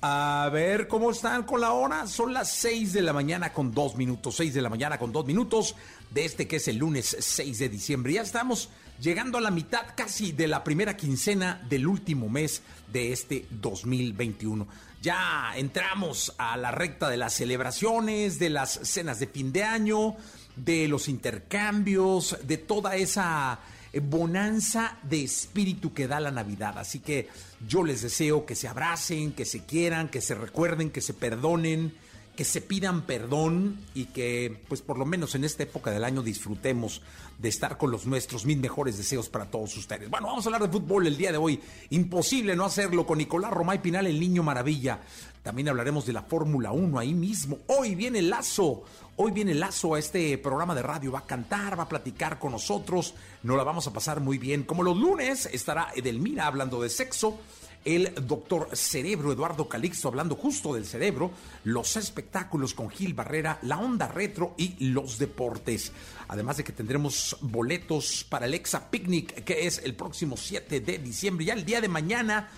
A ver cómo están con la hora. Son las 6 de la mañana con 2 minutos. 6 de la mañana con 2 minutos de este que es el lunes 6 de diciembre. Ya estamos llegando a la mitad casi de la primera quincena del último mes de este 2021. Ya entramos a la recta de las celebraciones, de las cenas de fin de año, de los intercambios, de toda esa bonanza de espíritu que da la Navidad. Así que yo les deseo que se abracen, que se quieran, que se recuerden, que se perdonen, que se pidan perdón y que pues por lo menos en esta época del año disfrutemos de estar con los nuestros. Mis mejores deseos para todos ustedes. Bueno, vamos a hablar de fútbol el día de hoy. Imposible no hacerlo con Nicolás Romay Pinal, el niño maravilla. También hablaremos de la Fórmula 1 ahí mismo. Hoy viene Lazo. Hoy viene Lazo a este programa de radio. Va a cantar, va a platicar con nosotros. Nos la vamos a pasar muy bien. Como los lunes estará Edelmira hablando de sexo el doctor Cerebro, Eduardo Calixto, hablando justo del cerebro, los espectáculos con Gil Barrera, la onda retro y los deportes. Además de que tendremos boletos para el Exa Picnic, que es el próximo 7 de diciembre. Ya el día de mañana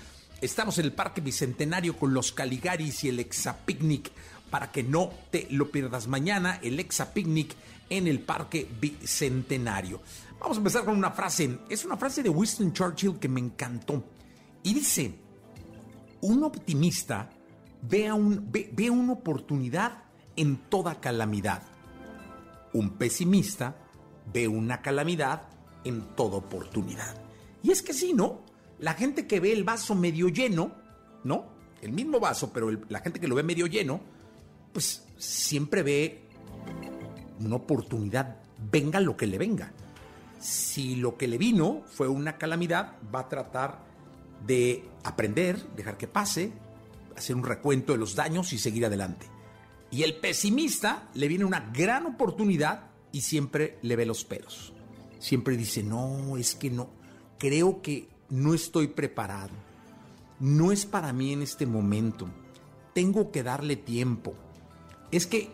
estamos en el Parque Bicentenario con los Caligaris y el Exa Picnic. Para que no te lo pierdas mañana, el Exa Picnic en el Parque Bicentenario. Vamos a empezar con una frase. Es una frase de Winston Churchill que me encantó. Y dice, un optimista ve, un, ve, una oportunidad en toda calamidad. Un pesimista ve una calamidad en toda oportunidad. Y es que sí, ¿no? La gente que ve el vaso medio lleno, ¿no? El mismo vaso, pero la gente que lo ve medio lleno, pues siempre ve una oportunidad, venga lo que le venga. Si lo que le vino fue una calamidad, va a tratar de aprender, dejar que pase, hacer un recuento de los daños y seguir adelante. Y el pesimista le viene una gran oportunidad y siempre le ve los pelos. Siempre dice, no, es que no, creo que no estoy preparado. No es para mí en este momento. Tengo que darle tiempo. Es que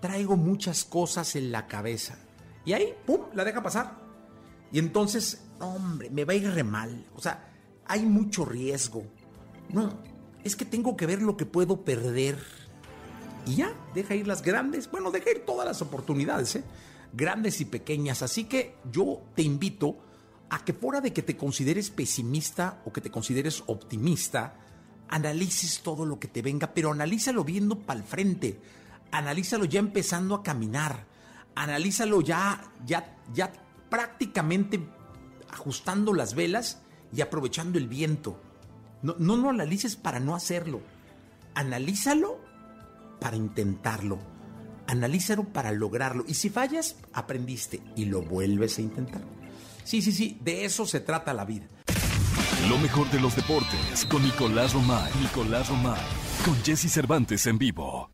traigo muchas cosas en la cabeza. Y ahí, ¡pum!, la deja pasar. Y entonces, hombre, me va a ir re mal. O sea, hay mucho riesgo. No, es que tengo que ver lo que puedo perder. Y ya, deja ir las grandes, bueno, deja ir todas las oportunidades, ¿eh? grandes y pequeñas. Así que yo te invito a que fuera de que te consideres pesimista o que te consideres optimista, analices todo lo que te venga, pero analízalo viendo para el frente, analízalo ya empezando a caminar, analízalo ya, ya, ya prácticamente ajustando las velas y aprovechando el viento. No, no lo analices para no hacerlo. Analízalo para intentarlo. Analízalo para lograrlo. Y si fallas, aprendiste y lo vuelves a intentar. Sí, sí, sí, de eso se trata la vida. Lo mejor de los deportes con Nicolás Romay. Nicolás Romay. Con Jesse Cervantes en vivo.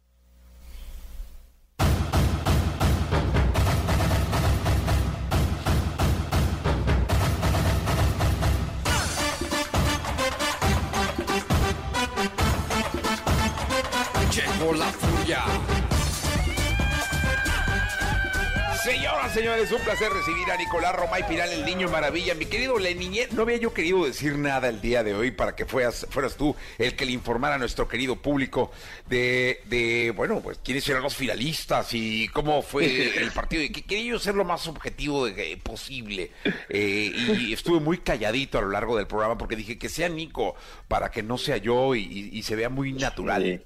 Romay Piral, el niño maravilla. Mi querido Leniñez, no había yo querido decir nada el día de hoy para que fueras, fueras tú el que le informara a nuestro querido público de, de bueno, pues quiénes eran los finalistas y cómo fue el partido. Y que quería yo ser lo más objetivo posible. Eh, y estuve muy calladito a lo largo del programa porque dije que sea Nico para que no sea yo y, se vea muy natural.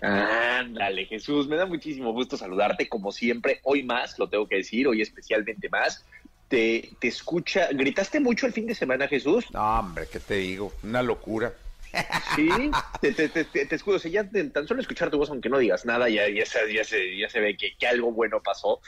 Ándale, Jesús, me da muchísimo gusto saludarte, como siempre, hoy más, lo tengo que decir, hoy especialmente más. Te, te escucha, ¿gritaste mucho el fin de semana, Jesús? No, hombre, ¿qué te digo? Una locura. Sí, te, te, te, te escudo, o sea, ya tan solo escuchar tu voz, aunque no digas nada, ya, ya, se, ya, se, ya se ve que, que algo bueno pasó.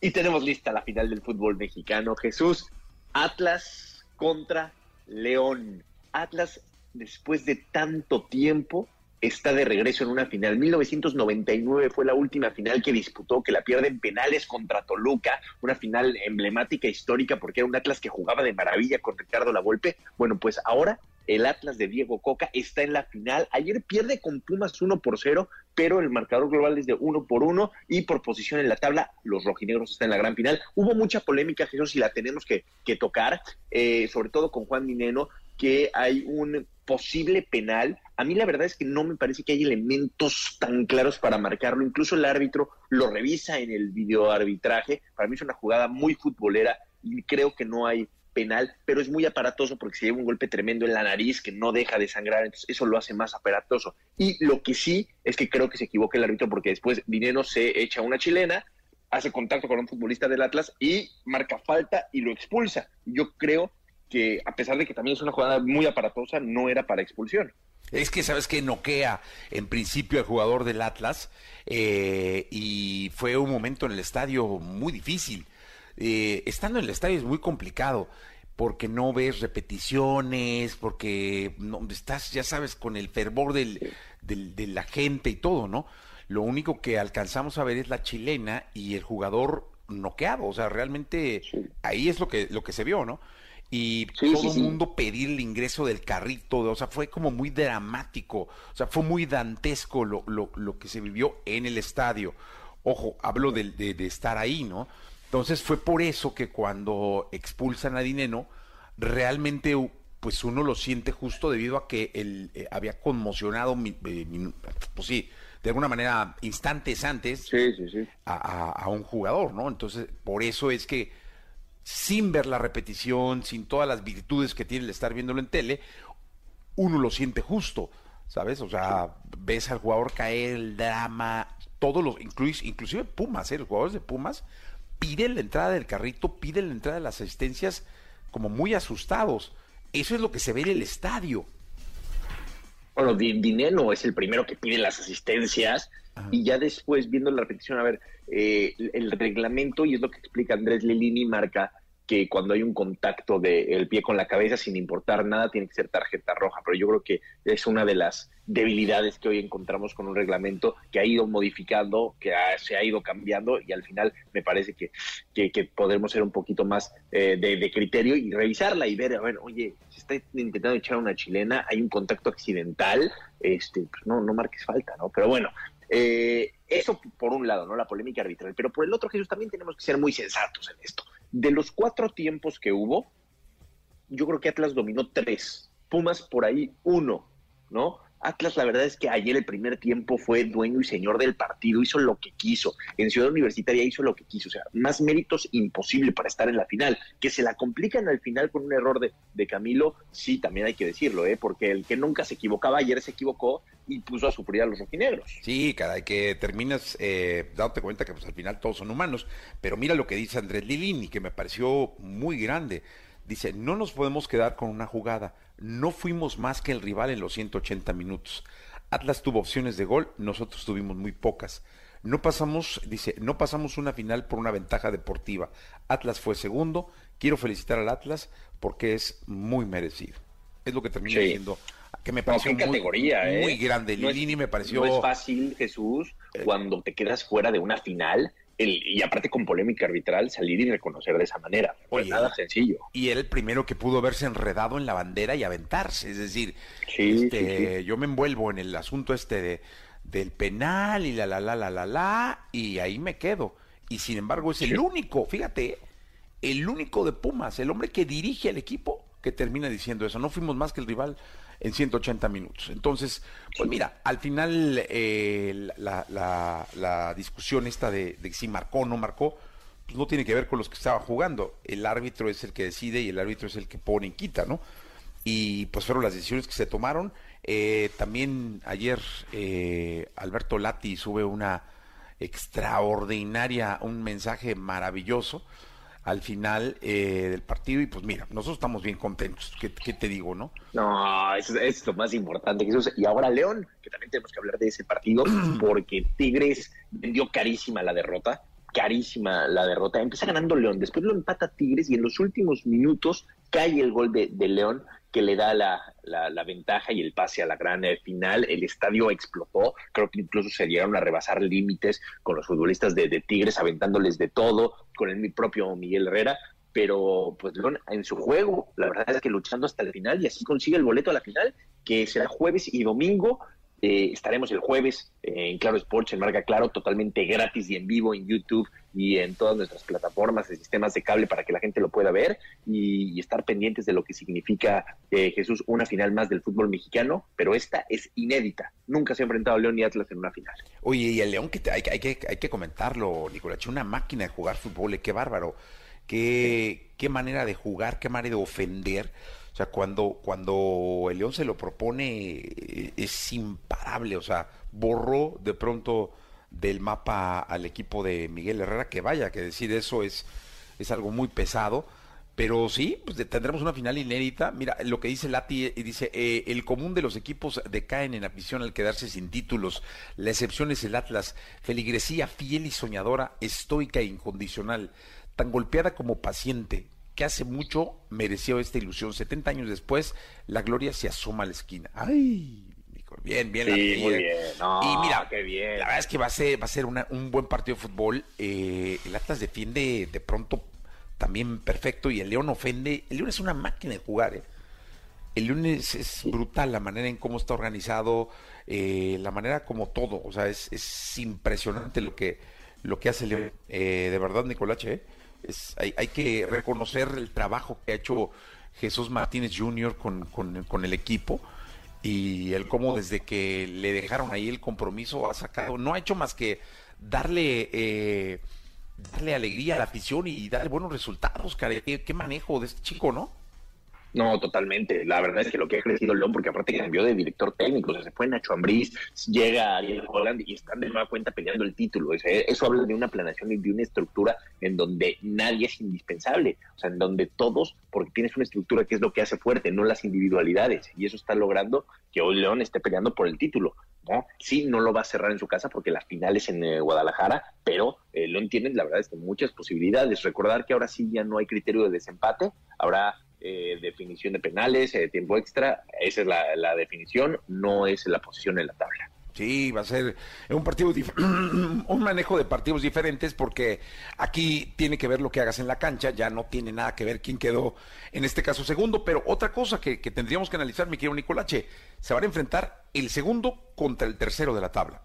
Y tenemos lista la final del fútbol mexicano. Jesús, Atlas contra León. Atlas, después de tanto tiempo, está de regreso en una final. 1999 fue la última final que disputó, que la pierde en penales contra Toluca, una final emblemática, histórica, porque era un Atlas que jugaba de maravilla con Ricardo Lavolpe. Bueno, pues ahora el Atlas de Diego Coca está en la final. Ayer pierde con Pumas 1 por 0, pero el marcador global es de 1 por 1 y por posición en la tabla, los rojinegros están en la gran final. Hubo mucha polémica, Jesús, y la tenemos que, tocar, eh, sobre todo con Juan Mineno, que hay un posible penal. A mí la verdad es que no me parece que hay elementos tan claros para marcarlo. Incluso el árbitro lo revisa en el videoarbitraje. Para mí es una jugada muy futbolera y creo que no hay penal, pero es muy aparatoso porque se lleva un golpe tremendo en la nariz que no deja de sangrar, entonces eso lo hace más aparatoso. Y lo que sí es que creo que se equivoca el árbitro porque después Dinero se echa una chilena, hace contacto con un futbolista del Atlas y marca falta y lo expulsa. Yo creo que a pesar de que también es una jugada muy aparatosa, no era para expulsión. Es que sabes que noquea en principio al jugador del Atlas eh, y fue un momento en el estadio muy difícil. Eh, estando en el estadio es muy complicado porque no ves repeticiones, porque no, estás, ya sabes, con el fervor del, de la gente y todo, ¿no? Lo único que alcanzamos a ver es la chilena y el jugador noqueado, o sea, realmente ahí es lo que, lo que se vio, ¿no? Y todo el mundo pedir el ingreso del carrito, o sea, fue como muy dramático, o sea, fue muy dantesco lo, lo, lo que se vivió en el estadio. Ojo, hablo de, de, estar ahí, ¿no? Entonces fue por eso que cuando expulsan a Dineno, realmente pues uno lo siente justo debido a que él eh, había conmocionado, eh, pues sí, de alguna manera instantes antes a, a, un jugador, ¿no? Entonces, por eso es que sin ver la repetición, sin todas las virtudes que tiene el estar viéndolo en tele, uno lo siente justo, ¿sabes? O sea, ves al jugador caer, el drama, todos los, inclusive Pumas, ¿eh? los jugadores de Pumas piden la entrada del carrito, piden la entrada de las asistencias como muy asustados. Eso es lo que se ve en el estadio. Bueno, Dineno es el primero que pide las asistencias y ya después viendo la repetición, a ver, eh, el reglamento, y es lo que explica Andrés Lilini, marca que cuando hay un contacto del pie con la cabeza, sin importar nada, tiene que ser tarjeta roja. Pero yo creo que es una de las debilidades que hoy encontramos con un reglamento que ha ido modificando, que se ha ido cambiando y al final me parece que, que, podremos ser un poquito más eh, de, criterio y revisarla y ver, a ver, oye, se está intentando echar una chilena, hay un contacto accidental, este, pues no, no marques falta, ¿no? Pero bueno, eh, eso por un lado, ¿no? La polémica arbitral. Pero por el otro, Jesús, también tenemos que ser muy sensatos en esto. De los cuatro tiempos que hubo, yo creo que Atlas dominó tres. Pumas por ahí uno, ¿no? Atlas, la verdad es que ayer el primer tiempo fue dueño y señor del partido, hizo lo que quiso. En Ciudad Universitaria hizo lo que quiso. O sea, más méritos imposible para estar en la final. Que se la complican al final con un error de, de Camilo, sí, también hay que decirlo, ¿eh? porque el que nunca se equivocaba ayer se equivocó y puso a sufrir a los rojinegros. Sí, cada que terminas eh, dándote cuenta que pues, al final todos son humanos. Pero mira lo que dice Andrés Lilini, que me pareció muy grande. Dice, no nos podemos quedar con una jugada no fuimos más que el rival en los 180 minutos. Atlas tuvo opciones de gol, nosotros tuvimos muy pocas. No pasamos, dice, no pasamos una final por una ventaja deportiva. Atlas fue segundo. Quiero felicitar al Atlas porque es muy merecido. Es lo que termina diciendo que me pareció muy, categoría, ¿eh? muy grande. Lilini me pareció. No es fácil, Jesús, eh, cuando te quedas fuera de una final y aparte con polémica arbitral, salir y reconocer de esa manera. Pues nada sencillo. Y era el primero que pudo verse enredado en la bandera y aventarse. Es decir, este, yo me envuelvo en el asunto este de, del penal y la la la la la la y ahí me quedo. y sin embargo es el único, fíjate, el único de Pumas, el hombre que dirige al equipo que termina diciendo eso. No fuimos más que el rival en 180 minutos. Entonces, pues mira, al final eh, la, la, discusión esta de, si marcó o no marcó, pues no tiene que ver con los que estaban jugando. El árbitro es el que decide y el árbitro es el que pone y quita, ¿no? Y pues fueron las decisiones que se tomaron. Eh, también ayer eh, Alberto Lati sube una extraordinaria, un mensaje maravilloso al final eh, del partido y pues mira, nosotros estamos bien contentos, ¿qué, te digo, no? No, eso, es lo más importante, Jesús. Y ahora León, que también tenemos que hablar de ese partido, porque Tigres vendió carísima la derrota, carísima la derrota. Empieza ganando León, después lo empata Tigres y en los últimos minutos cae el gol de, de León que le da la, la, ventaja y el pase a la gran eh, final. El estadio explotó, creo que incluso se llegaron a rebasar límites con los futbolistas de, Tigres aventándoles de todo, con el propio Miguel Herrera, pero pues León en su juego, la verdad es que luchando hasta el final y así consigue el boleto a la final, que será jueves y domingo eh, estaremos el jueves en Claro Sports, en Marca Claro, totalmente gratis y en vivo en YouTube y en todas nuestras plataformas de sistemas de cable para que la gente lo pueda ver y, estar pendientes de lo que significa eh, Jesús una final más del fútbol mexicano, pero esta es inédita. Nunca se ha enfrentado León y Atlas en una final. Oye, y el León, que hay, hay, que, hay que comentarlo, Nicolás, una máquina de jugar fútbol, eh, qué bárbaro, qué, qué manera de jugar, qué manera de ofender o sea, cuando, cuando el León se lo propone eh, es imparable, o sea, borró de pronto del mapa al equipo de Miguel Herrera, que vaya, que decir eso es, es algo muy pesado. Pero sí, pues tendremos una final inédita. Mira, lo que dice Lati, eh, dice, eh, el común de los equipos decaen en afición al quedarse sin títulos. La excepción es el Atlas. Feligresía fiel y soñadora, estoica e incondicional. Tan golpeada como paciente, que hace mucho mereció esta ilusión. 70 años después, la gloria se asoma a la esquina. ¡Ay! Bien, bien. Sí, muy bien. y mira, qué bien. la verdad es que va a ser, va a ser un buen partido de fútbol. Eh, el Atlas defiende de pronto también perfecto y el León ofende. El León es una máquina de jugar. ¿eh? El León es, brutal la manera en cómo está organizado, eh, la manera como todo. O sea, es, es impresionante lo que, lo que hace el León. De verdad, Nicolache, ¿eh? Hay, que reconocer el trabajo que ha hecho Jesús Martínez Jr. con, el equipo y el cómo desde que le dejaron ahí el compromiso ha sacado, no ha hecho más que darle eh, darle alegría a la afición y darle buenos resultados, cara. qué manejo de este chico, ¿no? No, totalmente. La verdad es que lo que ha crecido León, porque aparte cambió de director técnico, o sea, se fue Nacho Ambriz, llega Ariel Holland y están de nueva cuenta peleando el título. Eso habla de una planeación y de una estructura en donde nadie es indispensable, o sea, en donde todos, porque tienes una estructura que es lo que hace fuerte, no las individualidades, y eso está logrando que hoy León esté peleando por el título. ¿no? Sí, no lo va a cerrar en su casa porque la final es en eh, Guadalajara, pero eh, León tiene, la verdad, es que muchas posibilidades. Recordar que ahora sí ya no hay criterio de desempate, ahora eh, definición de penales, eh, tiempo extra, esa es la, definición, no es la posición en la tabla. Sí, va a ser un partido un manejo de partidos diferentes porque aquí tiene que ver lo que hagas en la cancha, ya no tiene nada que ver quién quedó en este caso segundo, pero otra cosa que, tendríamos que analizar, mi querido Nicolache, se van a enfrentar el segundo contra el tercero de la tabla.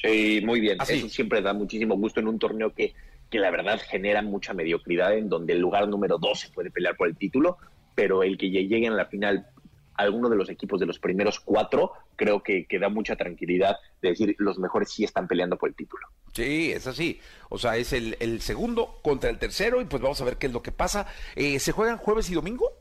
Sí, muy bien. Eso siempre da muchísimo gusto en un torneo que, que la verdad genera mucha mediocridad, en donde el lugar número dos se puede pelear por el título pero el que lleguen a la final alguno de los equipos de los primeros cuatro, creo que, que, da mucha tranquilidad de decir los mejores sí están peleando por el título. Sí, es así. O sea, es el, segundo contra el tercero y pues vamos a ver qué es lo que pasa. Eh, ¿Se juegan jueves y domingo?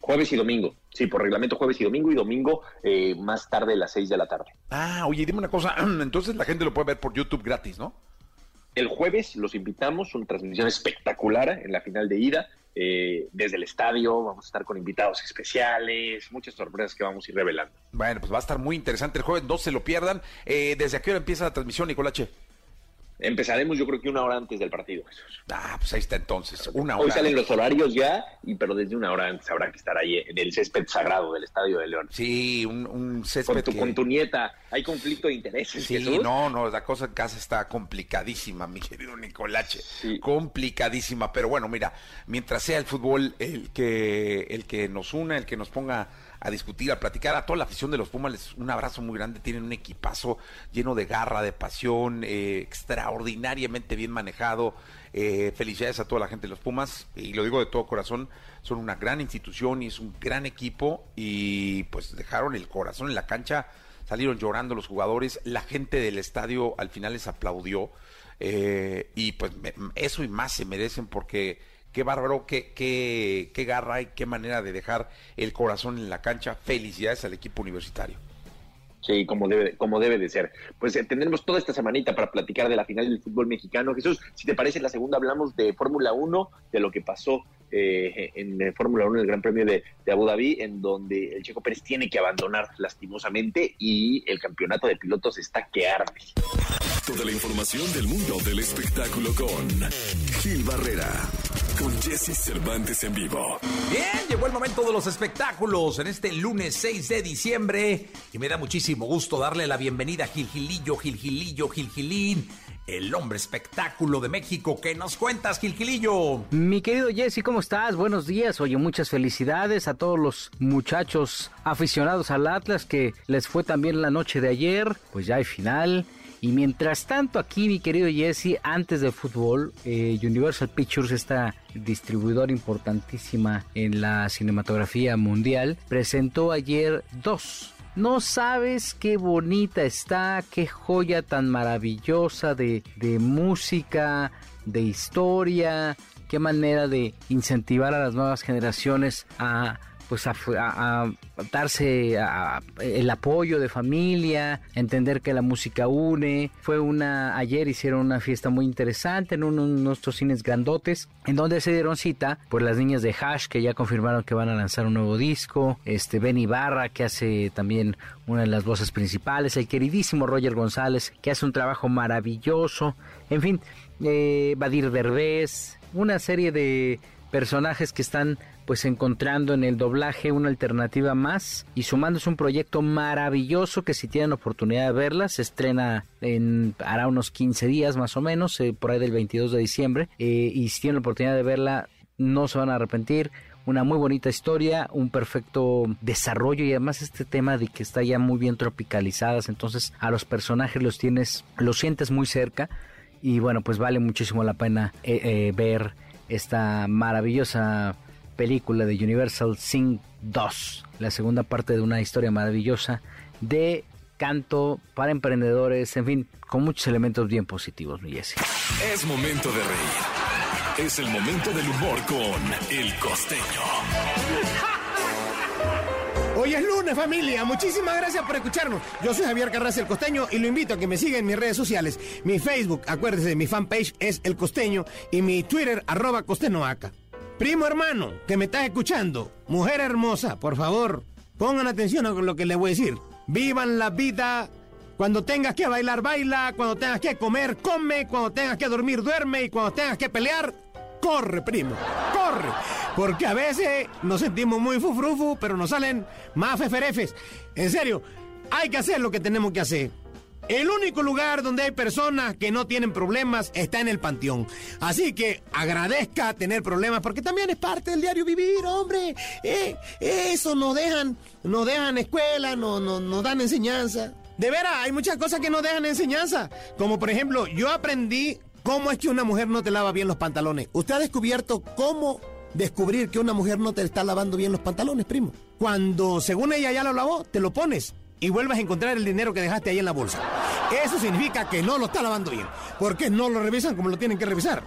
Jueves y domingo, sí, por reglamento jueves y domingo y domingo eh, más tarde a las seis de la tarde. Ah, oye, dime una cosa, entonces la gente lo puede ver por YouTube gratis, ¿no? El jueves los invitamos, una transmisión espectacular en la final de ida. Eh, desde el estadio, vamos a estar con invitados especiales, muchas sorpresas que vamos a ir revelando. Bueno, pues va a estar muy interesante el jueves, no se lo pierdan. Eh, ¿Desde a qué hora empieza la transmisión, Nicolache? Empezaremos yo creo que una hora antes del partido. Ah, pues ahí está entonces, una hora. Hoy salen los horarios ya, y pero desde una hora antes habrá que estar ahí en el césped sagrado del Estadio de León. Sí, un, césped con tu, con tu nieta, ¿hay conflicto de intereses? Sí, no, no, la cosa en casa está complicadísima, mi querido Nicolache, complicadísima, pero bueno, mira, mientras sea el fútbol el que, el que nos una, el que nos ponga a discutir, a platicar. A toda la afición de los Pumas les un abrazo muy grande. Tienen un equipazo lleno de garra, de pasión, eh, extraordinariamente bien manejado. Eh, felicidades a toda la gente de los Pumas y lo digo de todo corazón. Son una gran institución y es un gran equipo y pues dejaron el corazón en la cancha. Salieron llorando los jugadores. La gente del estadio al final les aplaudió. Eh, y pues eso y más se merecen porque qué bárbaro, qué, qué, qué garra y qué manera de dejar el corazón en la cancha. Felicidades al equipo universitario. Sí, como debe, como debe de ser. Pues eh, tendremos toda esta semanita para platicar de la final del fútbol mexicano. Jesús, si te parece, en la segunda hablamos de Fórmula 1, de lo que pasó eh, en Fórmula 1, el Gran Premio de, de, Abu Dhabi, en donde el Checo Pérez tiene que abandonar lastimosamente y el campeonato de pilotos está que arde. Toda la información del mundo del espectáculo con Gil Barrera con Jesse Cervantes en vivo. Bien, llegó el momento de los espectáculos en este lunes 6 de diciembre y me da muchísimo gusto darle la bienvenida a Gil Gilillo, Gil Gilillo, Gil Gilín, el hombre espectáculo de México. ¿Qué nos cuentas, Gil Gilillo? Mi querido Jesse, ¿cómo estás? Buenos días. Oye, muchas felicidades a todos los muchachos aficionados al Atlas que les fue también la noche de ayer. Pues ya hay final. Y mientras tanto, aquí, mi querido Jesse, antes del fútbol, eh, Universal Pictures, esta distribuidora importantísima en la cinematografía mundial, presentó ayer dos. No sabes qué bonita está, qué joya tan maravillosa de, de música, de historia, qué manera de incentivar a las nuevas generaciones a pues a, a, darse el apoyo de familia, entender que la música une. Fue una, ayer hicieron una fiesta muy interesante en uno de nuestros cines grandotes, en donde se dieron cita por las niñas de Hash que ya confirmaron que van a lanzar un nuevo disco, este Ben Ibarra que hace también una de las voces principales, el queridísimo Roger González que hace un trabajo maravilloso, en fin, eh, Badir Derbez, una serie de personajes que están pues encontrando en el doblaje una alternativa más y sumándose un proyecto maravilloso que si tienen oportunidad de verla se estrena en hará unos 15 días más o menos eh, por ahí del 22 de diciembre eh, y si tienen la oportunidad de verla no se van a arrepentir. Una muy bonita historia, un perfecto desarrollo y además este tema de que está ya muy bien tropicalizadas, entonces a los personajes los tienes, los sientes muy cerca y bueno, pues vale muchísimo la pena eh, ver esta maravillosa película de Universal Sing 2, la segunda parte de una historia maravillosa de canto para emprendedores, en fin, con muchos elementos bien positivos, mi Jesse. Es momento de reír. Es el momento del humor con El Costeño. Hoy es lunes, familia. Muchísimas gracias por escucharnos. Yo soy Javier Carrasco El Costeño y lo invito a que me siga en mis redes sociales. Mi Facebook, acuérdese, mi fanpage es El Costeño y mi Twitter, arroba Costenoaca. Primo hermano, que me estás escuchando, mujer hermosa, por favor, pongan atención a lo que les voy a decir. Vivan la vida. Cuando tengas que bailar, baila. Cuando tengas que comer, come. Cuando tengas que dormir, duerme. Y cuando tengas que pelear, corre, primo. Corre. Porque a veces nos sentimos muy fufrufu, pero nos salen más feferefes. En serio, hay que hacer lo que tenemos que hacer. El único lugar donde hay personas que no tienen problemas está en el panteón. Así que agradezca tener problemas porque también es parte del diario vivir, hombre. Eh, eso nos dejan, nos dejan escuela, nos, nos, nos dan enseñanza. De veras, hay muchas cosas que nos dejan enseñanza. Como por ejemplo, yo aprendí cómo es que una mujer no te lava bien los pantalones. ¿Usted ha descubierto cómo descubrir que una mujer no te está lavando bien los pantalones, primo? Cuando según ella ya lo lavó, te lo pones y vuelvas a encontrar el dinero que dejaste ahí en la bolsa. Eso significa que no lo está lavando bien, porque no lo revisan como lo tienen que revisar.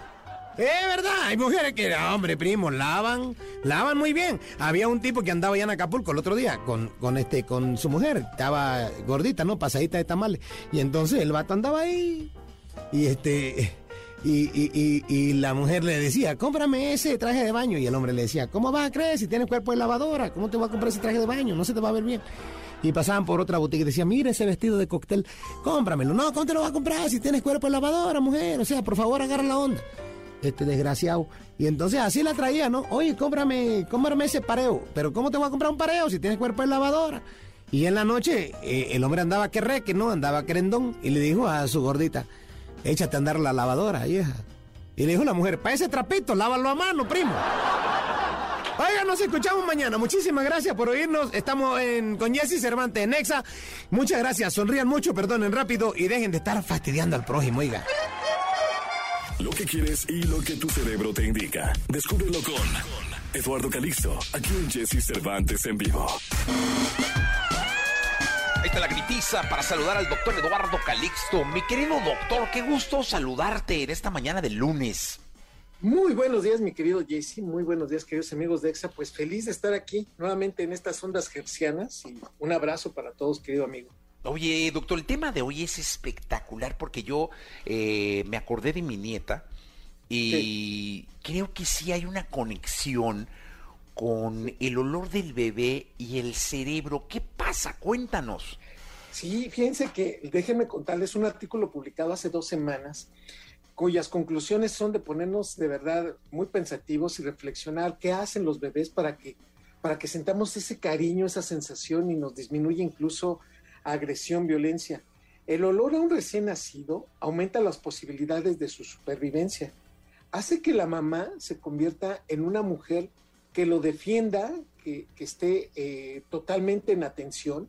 Es verdad, hay mujeres que, hombre, primo, lavan, lavan muy bien. Había un tipo que andaba allá en Acapulco el otro día con, con este, con su mujer, estaba gordita, ¿no? Pasadita de tamales. Y entonces el vato andaba ahí. Y este. Y, y, y, y, la mujer le decía, cómprame ese traje de baño. Y el hombre le decía, ¿cómo vas a creer si tienes cuerpo de lavadora? ¿Cómo te vas a comprar ese traje de baño? No se te va a ver bien y pasaban por otra boutique y decían, mira ese vestido de cóctel, cómpramelo. No, ¿cómo te lo vas a comprar si tienes cuerpo de lavadora, mujer? O sea, por favor, agarra la onda. Este desgraciado. Y entonces así la traía, ¿no? Oye, cómprame, cómprame ese pareo. Pero ¿cómo te voy a comprar un pareo si tienes cuerpo de lavadora? Y en la noche eh, el hombre andaba que re, que no, andaba querendón. Y le dijo a su gordita, échate a andar la lavadora, vieja. Y le dijo la mujer, para ese trapito, lávalo a mano, primo. Oiga, nos escuchamos mañana. Muchísimas gracias por oírnos. Estamos en, con Jesse Cervantes en Nexa. Muchas gracias. Sonrían mucho, perdonen rápido y dejen de estar fastidiando al prójimo, oiga. Lo que quieres y lo que tu cerebro te indica. Descúbrelo con Eduardo Calixto, aquí en Jesse Cervantes en vivo. Ahí está la gritiza para saludar al doctor Eduardo Calixto. Mi querido doctor, qué gusto saludarte en esta mañana de lunes. Muy buenos días, mi querido Jesse. Muy buenos días, queridos amigos de EXA. Pues feliz de estar aquí nuevamente en estas ondas gercianas y un abrazo para todos, querido amigo. Oye, doctor, el tema de hoy es espectacular porque yo eh, me acordé de mi nieta y creo que sí hay una conexión con el olor del bebé y el cerebro. ¿Qué pasa? Cuéntanos. Sí, fíjense que déjenme contarles un artículo publicado hace dos semanas cuyas conclusiones son de ponernos de verdad muy pensativos y reflexionar qué hacen los bebés para que para que sentamos ese cariño, esa sensación y nos disminuye incluso agresión, violencia. El olor a un recién nacido aumenta las posibilidades de su supervivencia. Hace que la mamá se convierta en una mujer que lo defienda, que, esté eh, totalmente en atención,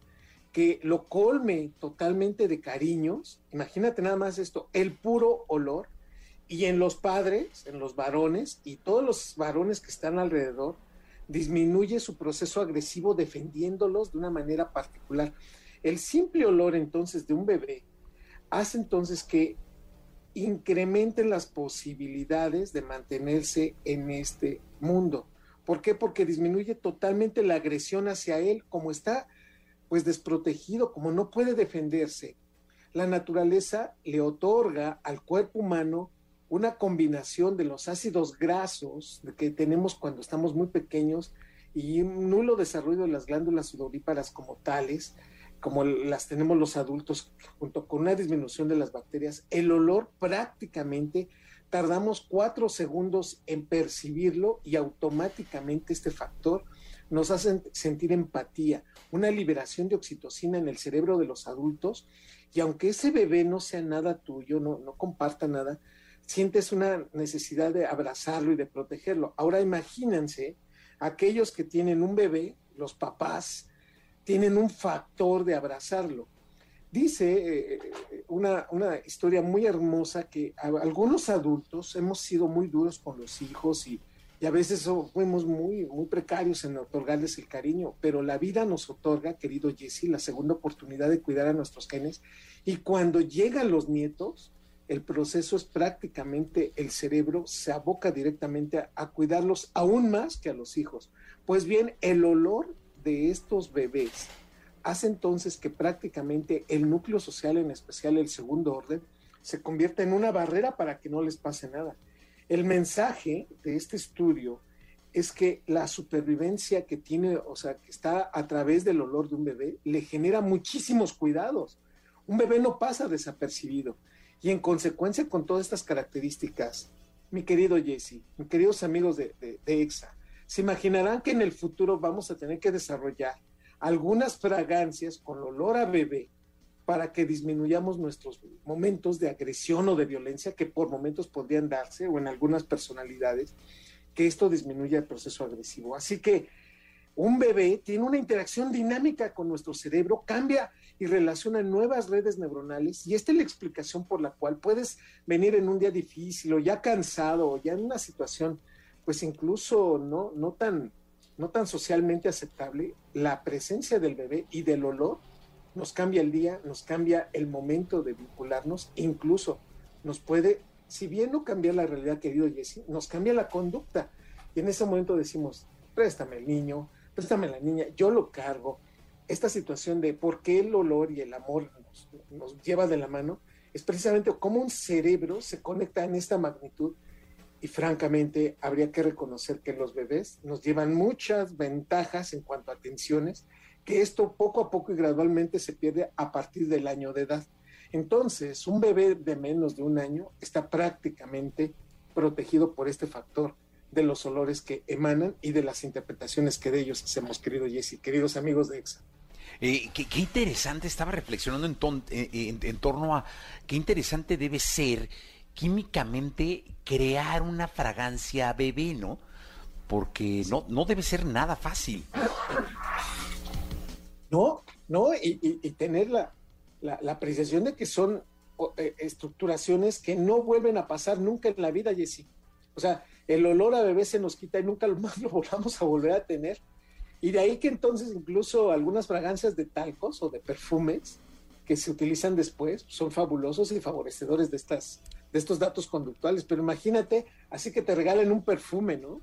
que lo colme totalmente de cariños. Imagínate nada más esto, el puro olor. Y en los padres, en los varones y todos los varones que están alrededor, disminuye su proceso agresivo defendiéndolos de una manera particular. El simple olor entonces de un bebé hace entonces que incrementen las posibilidades de mantenerse en este mundo. ¿Por qué? Porque disminuye totalmente la agresión hacia él, como está pues desprotegido, como no puede defenderse. La naturaleza le otorga al cuerpo humano una combinación de los ácidos grasos que tenemos cuando estamos muy pequeños y un nulo desarrollo de las glándulas sudoríparas como tales, como las tenemos los adultos, junto con una disminución de las bacterias, el olor prácticamente tardamos cuatro segundos en percibirlo y automáticamente este factor nos hace sentir empatía, una liberación de oxitocina en el cerebro de los adultos. Y aunque ese bebé no sea nada tuyo, no, no comparta nada, sientes una necesidad de abrazarlo y de protegerlo. Ahora imagínense aquellos que tienen un bebé, los papás, tienen un factor de abrazarlo. Dice eh, una, historia muy hermosa que algunos adultos hemos sido muy duros con los hijos y, a veces fuimos muy, muy precarios en otorgarles el cariño, pero la vida nos otorga, querido Jesse, la segunda oportunidad de cuidar a nuestros genes y cuando llegan los nietos, el proceso es prácticamente el cerebro se aboca directamente a cuidarlos aún más que a los hijos. Pues bien, el olor de estos bebés hace entonces que prácticamente el núcleo social, en especial el segundo orden, se convierta en una barrera para que no les pase nada. El mensaje de este estudio es que la supervivencia que tiene, o sea, que está a través del olor de un bebé, le genera muchísimos cuidados. Un bebé no pasa desapercibido. Y en consecuencia, con todas estas características, mi querido Jesse, mis queridos amigos de, EXA, se imaginarán que en el futuro vamos a tener que desarrollar algunas fragancias con olor a bebé para que disminuyamos nuestros momentos de agresión o de violencia que por momentos podrían darse o en algunas personalidades, que esto disminuya el proceso agresivo. Así que un bebé tiene una interacción dinámica con nuestro cerebro, cambia y relaciona nuevas redes neuronales y esta es la explicación por la cual puedes venir en un día difícil o ya cansado o ya en una situación pues incluso no, no, tan, no tan socialmente aceptable, la presencia del bebé y del olor nos cambia el día, nos cambia el momento de vincularnos, incluso nos puede, si bien no cambia la realidad, querido Jesse, nos cambia la conducta. Y en ese momento decimos, préstame el niño, préstame la niña, yo lo cargo. Esta situación de por qué el olor y el amor nos, nos lleva de la mano es precisamente cómo un cerebro se conecta en esta magnitud y francamente habría que reconocer que los bebés nos llevan muchas ventajas en cuanto a atenciones, que esto poco a poco y gradualmente se pierde a partir del año de edad. Entonces, un bebé de menos de un año está prácticamente protegido por este factor de los olores que emanan y de las interpretaciones que de ellos hacemos, querido Jesse, queridos amigos de EXA. Eh, qué, interesante, estaba reflexionando en, en, torno a qué interesante debe ser químicamente crear una fragancia bebé, ¿no? porque no, no debe ser nada fácil. No, no, y, tener la, la, apreciación de que son eh, estructuraciones que no vuelven a pasar nunca en la vida, Jessy. O sea, el olor a bebé se nos quita y nunca más lo volvamos a volver a tener. Y de ahí que entonces incluso algunas fragancias de talcos o de perfumes que se utilizan después son fabulosos y favorecedores de estas de estos datos conductuales, pero imagínate, así que te regalen un perfume, ¿no?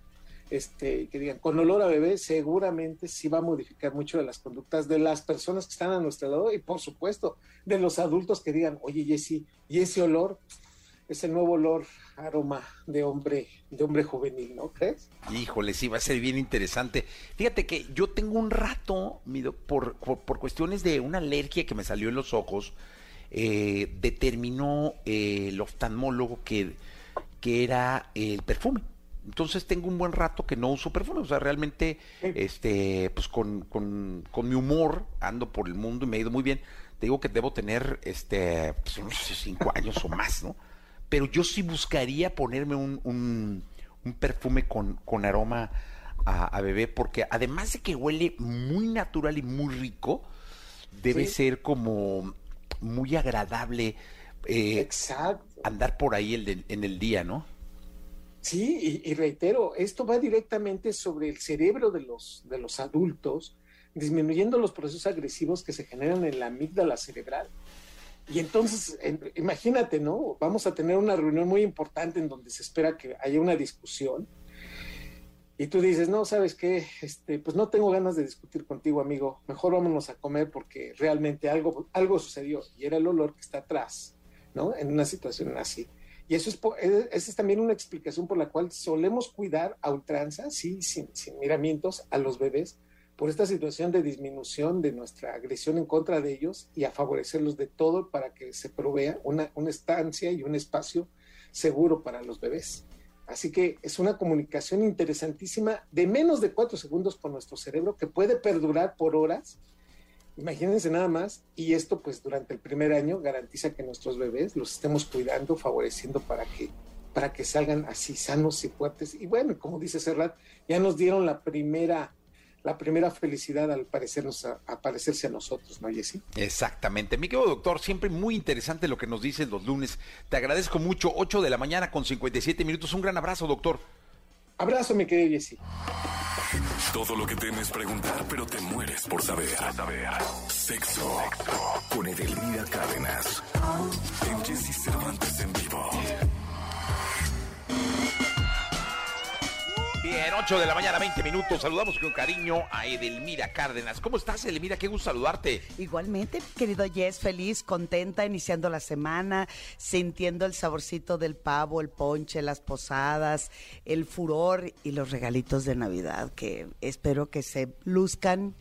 Este, que digan, con olor a bebé, seguramente sí va a modificar mucho de las conductas de las personas que están a nuestro lado y por supuesto de los adultos que digan, oye Jessy, y ese olor, ese nuevo olor, aroma de hombre, de hombre juvenil, ¿no crees? Híjole, sí, va a ser bien interesante. Fíjate que yo tengo un rato, por, por cuestiones de una alergia que me salió en los ojos, eh, determinó eh, el oftalmólogo que, que era el perfume. Entonces tengo un buen rato que no uso perfume, o sea, realmente, este, pues con, con, con, mi humor ando por el mundo y me ha ido muy bien. Te digo que debo tener, este, pues, unos cinco años o más, ¿no? Pero yo sí buscaría ponerme un, un, perfume con, con aroma a, a, bebé, porque además de que huele muy natural y muy rico, debe ser como muy agradable eh, andar por ahí el en el día, ¿no? Sí, y, reitero, esto va directamente sobre el cerebro de los, de los adultos, disminuyendo los procesos agresivos que se generan en la amígdala cerebral. Y entonces, imagínate, ¿no? Vamos a tener una reunión muy importante en donde se espera que haya una discusión y tú dices, no, ¿sabes qué? Este, pues no tengo ganas de discutir contigo, amigo. Mejor vámonos a comer porque realmente algo, algo sucedió y era el olor que está atrás, ¿no? En una situación así. Y eso es, esa es también una explicación por la cual solemos cuidar a ultranza, sí, sin miramientos, a los bebés por esta situación de disminución de nuestra agresión en contra de ellos y a favorecerlos de todo para que se provea una, una estancia y un espacio seguro para los bebés. Así que es una comunicación interesantísima de menos de cuatro segundos con nuestro cerebro que puede perdurar por horas. Imagínense nada más, y esto pues durante el primer año garantiza que nuestros bebés los estemos cuidando, favoreciendo para que, para que salgan así sanos y fuertes. Y bueno, como dice Serrat, ya nos dieron la primera la primera felicidad al parecernos a, parecerse a nosotros, ¿no, Jessy? Exactamente. Mi querido doctor, siempre muy interesante lo que nos dices los lunes. Te agradezco mucho. 8 de la mañana con 57 minutos. Un gran abrazo, doctor. Abrazo, mi querido Jessy. Todo lo que temes preguntar, pero te mueres por saber. saber. Sexo. Con Edelmira Cárdenas. En Jessy Cervantes en vivo. Bien, 8 de la mañana, 20 minutos. Saludamos con cariño a Edelmira Cárdenas. ¿Cómo estás, Edelmira? Qué gusto saludarte. Igualmente, querido Jess, feliz, contenta, iniciando la semana, sintiendo el saborcito del pavo, el ponche, las posadas, el furor y los regalitos de Navidad, que espero que se luzcan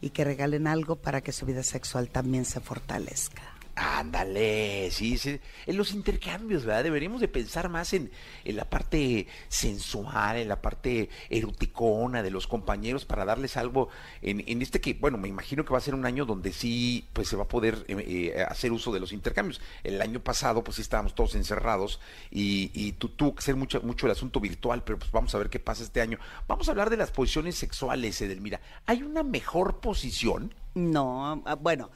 y que regalen algo para que su vida sexual también se fortalezca. Ándale, sí, sí, en los intercambios, ¿verdad? Deberíamos de pensar más en, en, la parte sensual, en la parte eroticona de los compañeros para darles algo en, en, este que, bueno, me imagino que va a ser un año donde sí, pues se va a poder eh, eh, hacer uso de los intercambios. El año pasado, pues sí estábamos todos encerrados y, y tuvo que ser mucho, mucho el asunto virtual, pero pues vamos a ver qué pasa este año. Vamos a hablar de las posiciones sexuales, Edelmira. ¿Hay una mejor posición? No, ah, bueno.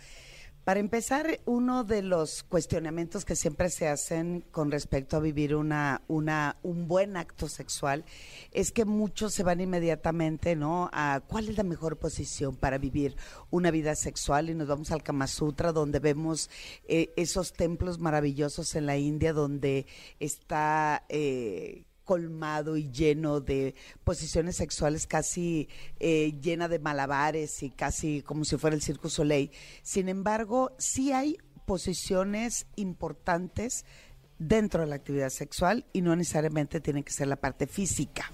Para empezar, uno de los cuestionamientos que siempre se hacen con respecto a vivir una, un buen acto sexual es que muchos se van inmediatamente, ¿no? A cuál es la mejor posición para vivir una vida sexual y nos vamos al Kama Sutra donde vemos eh, esos templos maravillosos en la India donde está eh, colmado y lleno de posiciones sexuales casi eh, llena de malabares y casi como si fuera el Circo Soleil. Sin embargo, sí hay posiciones importantes dentro de la actividad sexual y no necesariamente tiene que ser la parte física.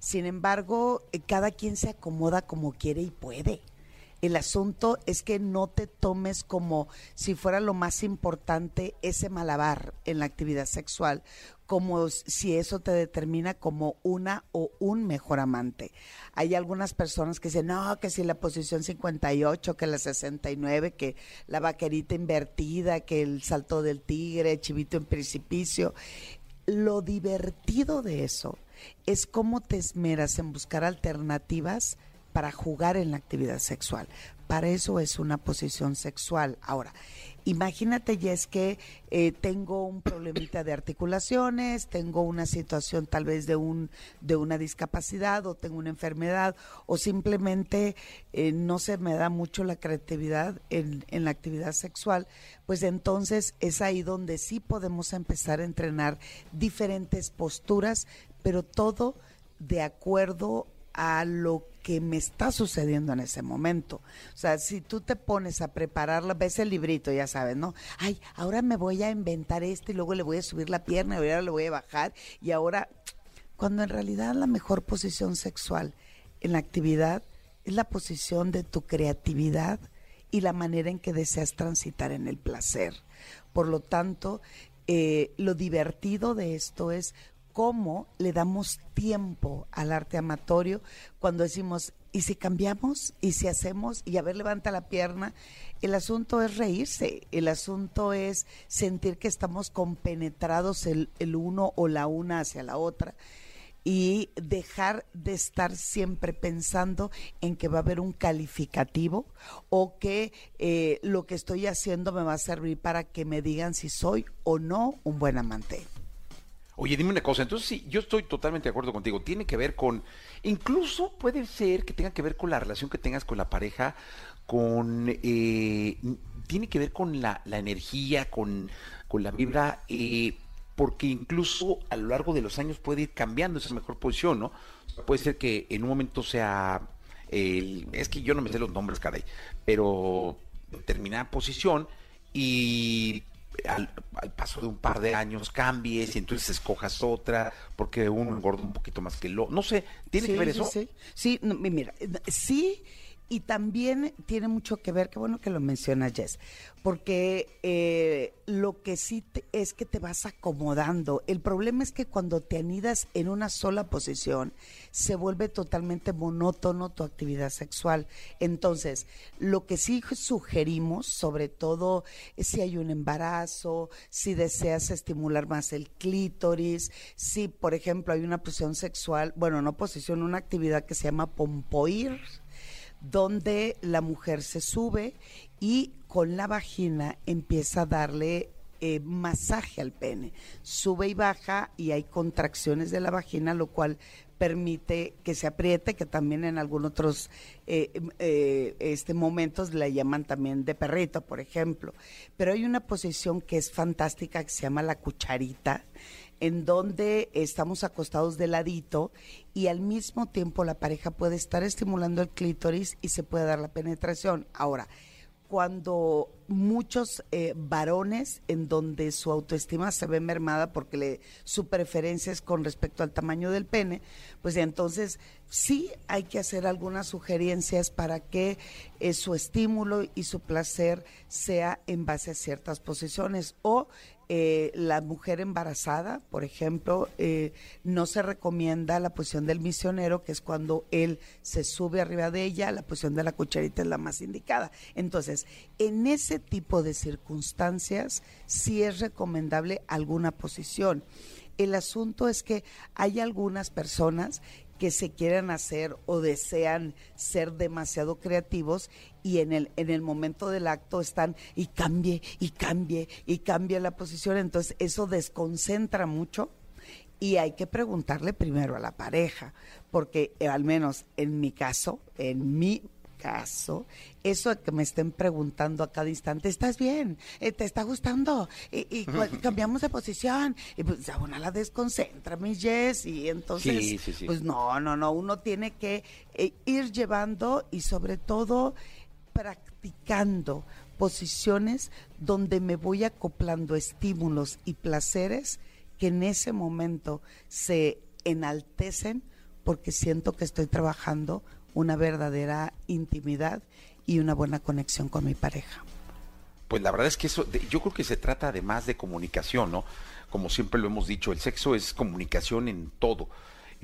Sin embargo, eh, cada quien se acomoda como quiere y puede. El asunto es que no te tomes como si fuera lo más importante ese malabar en la actividad sexual, como si eso te determina como una o un mejor amante. Hay algunas personas que dicen, no, que si la posición 58, que la 69, que la vaquerita invertida, que el salto del tigre, chivito en precipicio. lo divertido de eso es cómo te esmeras en buscar alternativas para jugar en la actividad sexual. Para eso es una posición sexual. Ahora, imagínate, ya es que eh, tengo un problemita de articulaciones, tengo una situación tal vez de, un, de una discapacidad o tengo una enfermedad o simplemente eh, no se me da mucho la creatividad en, en la actividad sexual, pues entonces es ahí donde sí podemos empezar a entrenar diferentes posturas, pero todo de acuerdo a lo que me está sucediendo en ese momento. O sea, si tú te pones a prepararla, ves el librito, ya sabes, ¿no? Ay, ahora me voy a inventar esto y luego le voy a subir la pierna y ahora le voy a bajar y ahora, cuando en realidad la mejor posición sexual en la actividad es la posición de tu creatividad y la manera en que deseas transitar en el placer. Por lo tanto, eh, lo divertido de esto es cómo le damos tiempo al arte amatorio cuando decimos, ¿y si cambiamos? ¿Y si hacemos? Y a ver, levanta la pierna. El asunto es reírse, el asunto es sentir que estamos compenetrados el, el uno o la una hacia la otra y dejar de estar siempre pensando en que va a haber un calificativo o que eh, lo que estoy haciendo me va a servir para que me digan si soy o no un buen amante. Oye, dime una cosa, entonces sí, yo estoy totalmente de acuerdo contigo. Tiene que ver con, incluso puede ser que tenga que ver con la relación que tengas con la pareja, con, eh, tiene que ver con la, la energía, con, con, la vibra, eh, porque incluso a lo largo de los años puede ir cambiando esa mejor posición, ¿no? Puede ser que en un momento sea, el, es que yo no me sé los nombres, caray, pero determinada posición y al, paso de un par de años cambies y entonces escojas otra porque uno engorda un poquito más que lo no sé tiene que ver eso sí. Sí mira sí y también tiene mucho que ver, qué bueno que lo menciona Jess, porque eh, lo que sí es que te vas acomodando. El problema es que cuando te anidas en una sola posición, se vuelve totalmente monótono tu actividad sexual. Entonces, lo que sí sugerimos, sobre todo si hay un embarazo, si deseas estimular más el clítoris, si, por ejemplo, hay una posición sexual, bueno, no posición, una actividad que se llama pompoir donde la mujer se sube y con la vagina empieza a darle eh, masaje al pene. Sube y baja y hay contracciones de la vagina, lo cual permite que se apriete, que también en algunos otros eh, eh, este, momentos le llaman también de perrito, por ejemplo. Pero hay una posición que es fantástica que se llama la cucharita, en donde estamos acostados de ladito y al mismo tiempo la pareja puede estar estimulando el clítoris y se puede dar la penetración. Ahora, cuando muchos eh, varones en donde su autoestima se ve mermada porque le, su preferencia es con respecto al tamaño del pene, pues entonces sí hay que hacer algunas sugerencias para que eh, su estímulo y su placer sea en base a ciertas posiciones o eh, la mujer embarazada, por ejemplo, eh, no se recomienda la posición del misionero, que es cuando él se sube arriba de ella, la posición de la cucharita es la más indicada. Entonces, en ese tipo de circunstancias, sí es recomendable alguna posición. El asunto es que hay algunas personas que se quieran hacer o desean ser demasiado creativos y en el, en el momento del acto están y cambie y cambie y cambie la posición, entonces eso desconcentra mucho y hay que preguntarle primero a la pareja, porque eh, al menos en mi caso, en mi caso, eso de que me estén preguntando a cada instante, ¿estás bien? Eh, ¿Te está gustando? Y, cambiamos de posición. Y pues a una la desconcentra, mi Jess. Y entonces, pues no, no, no, uno tiene que eh, ir llevando y sobre todo practicando posiciones donde me voy acoplando estímulos y placeres que en ese momento se enaltecen porque siento que estoy trabajando una verdadera intimidad y una buena conexión con mi pareja. Pues la verdad es que eso, yo creo que se trata además de comunicación, ¿no? Como siempre lo hemos dicho, el sexo es comunicación en todo.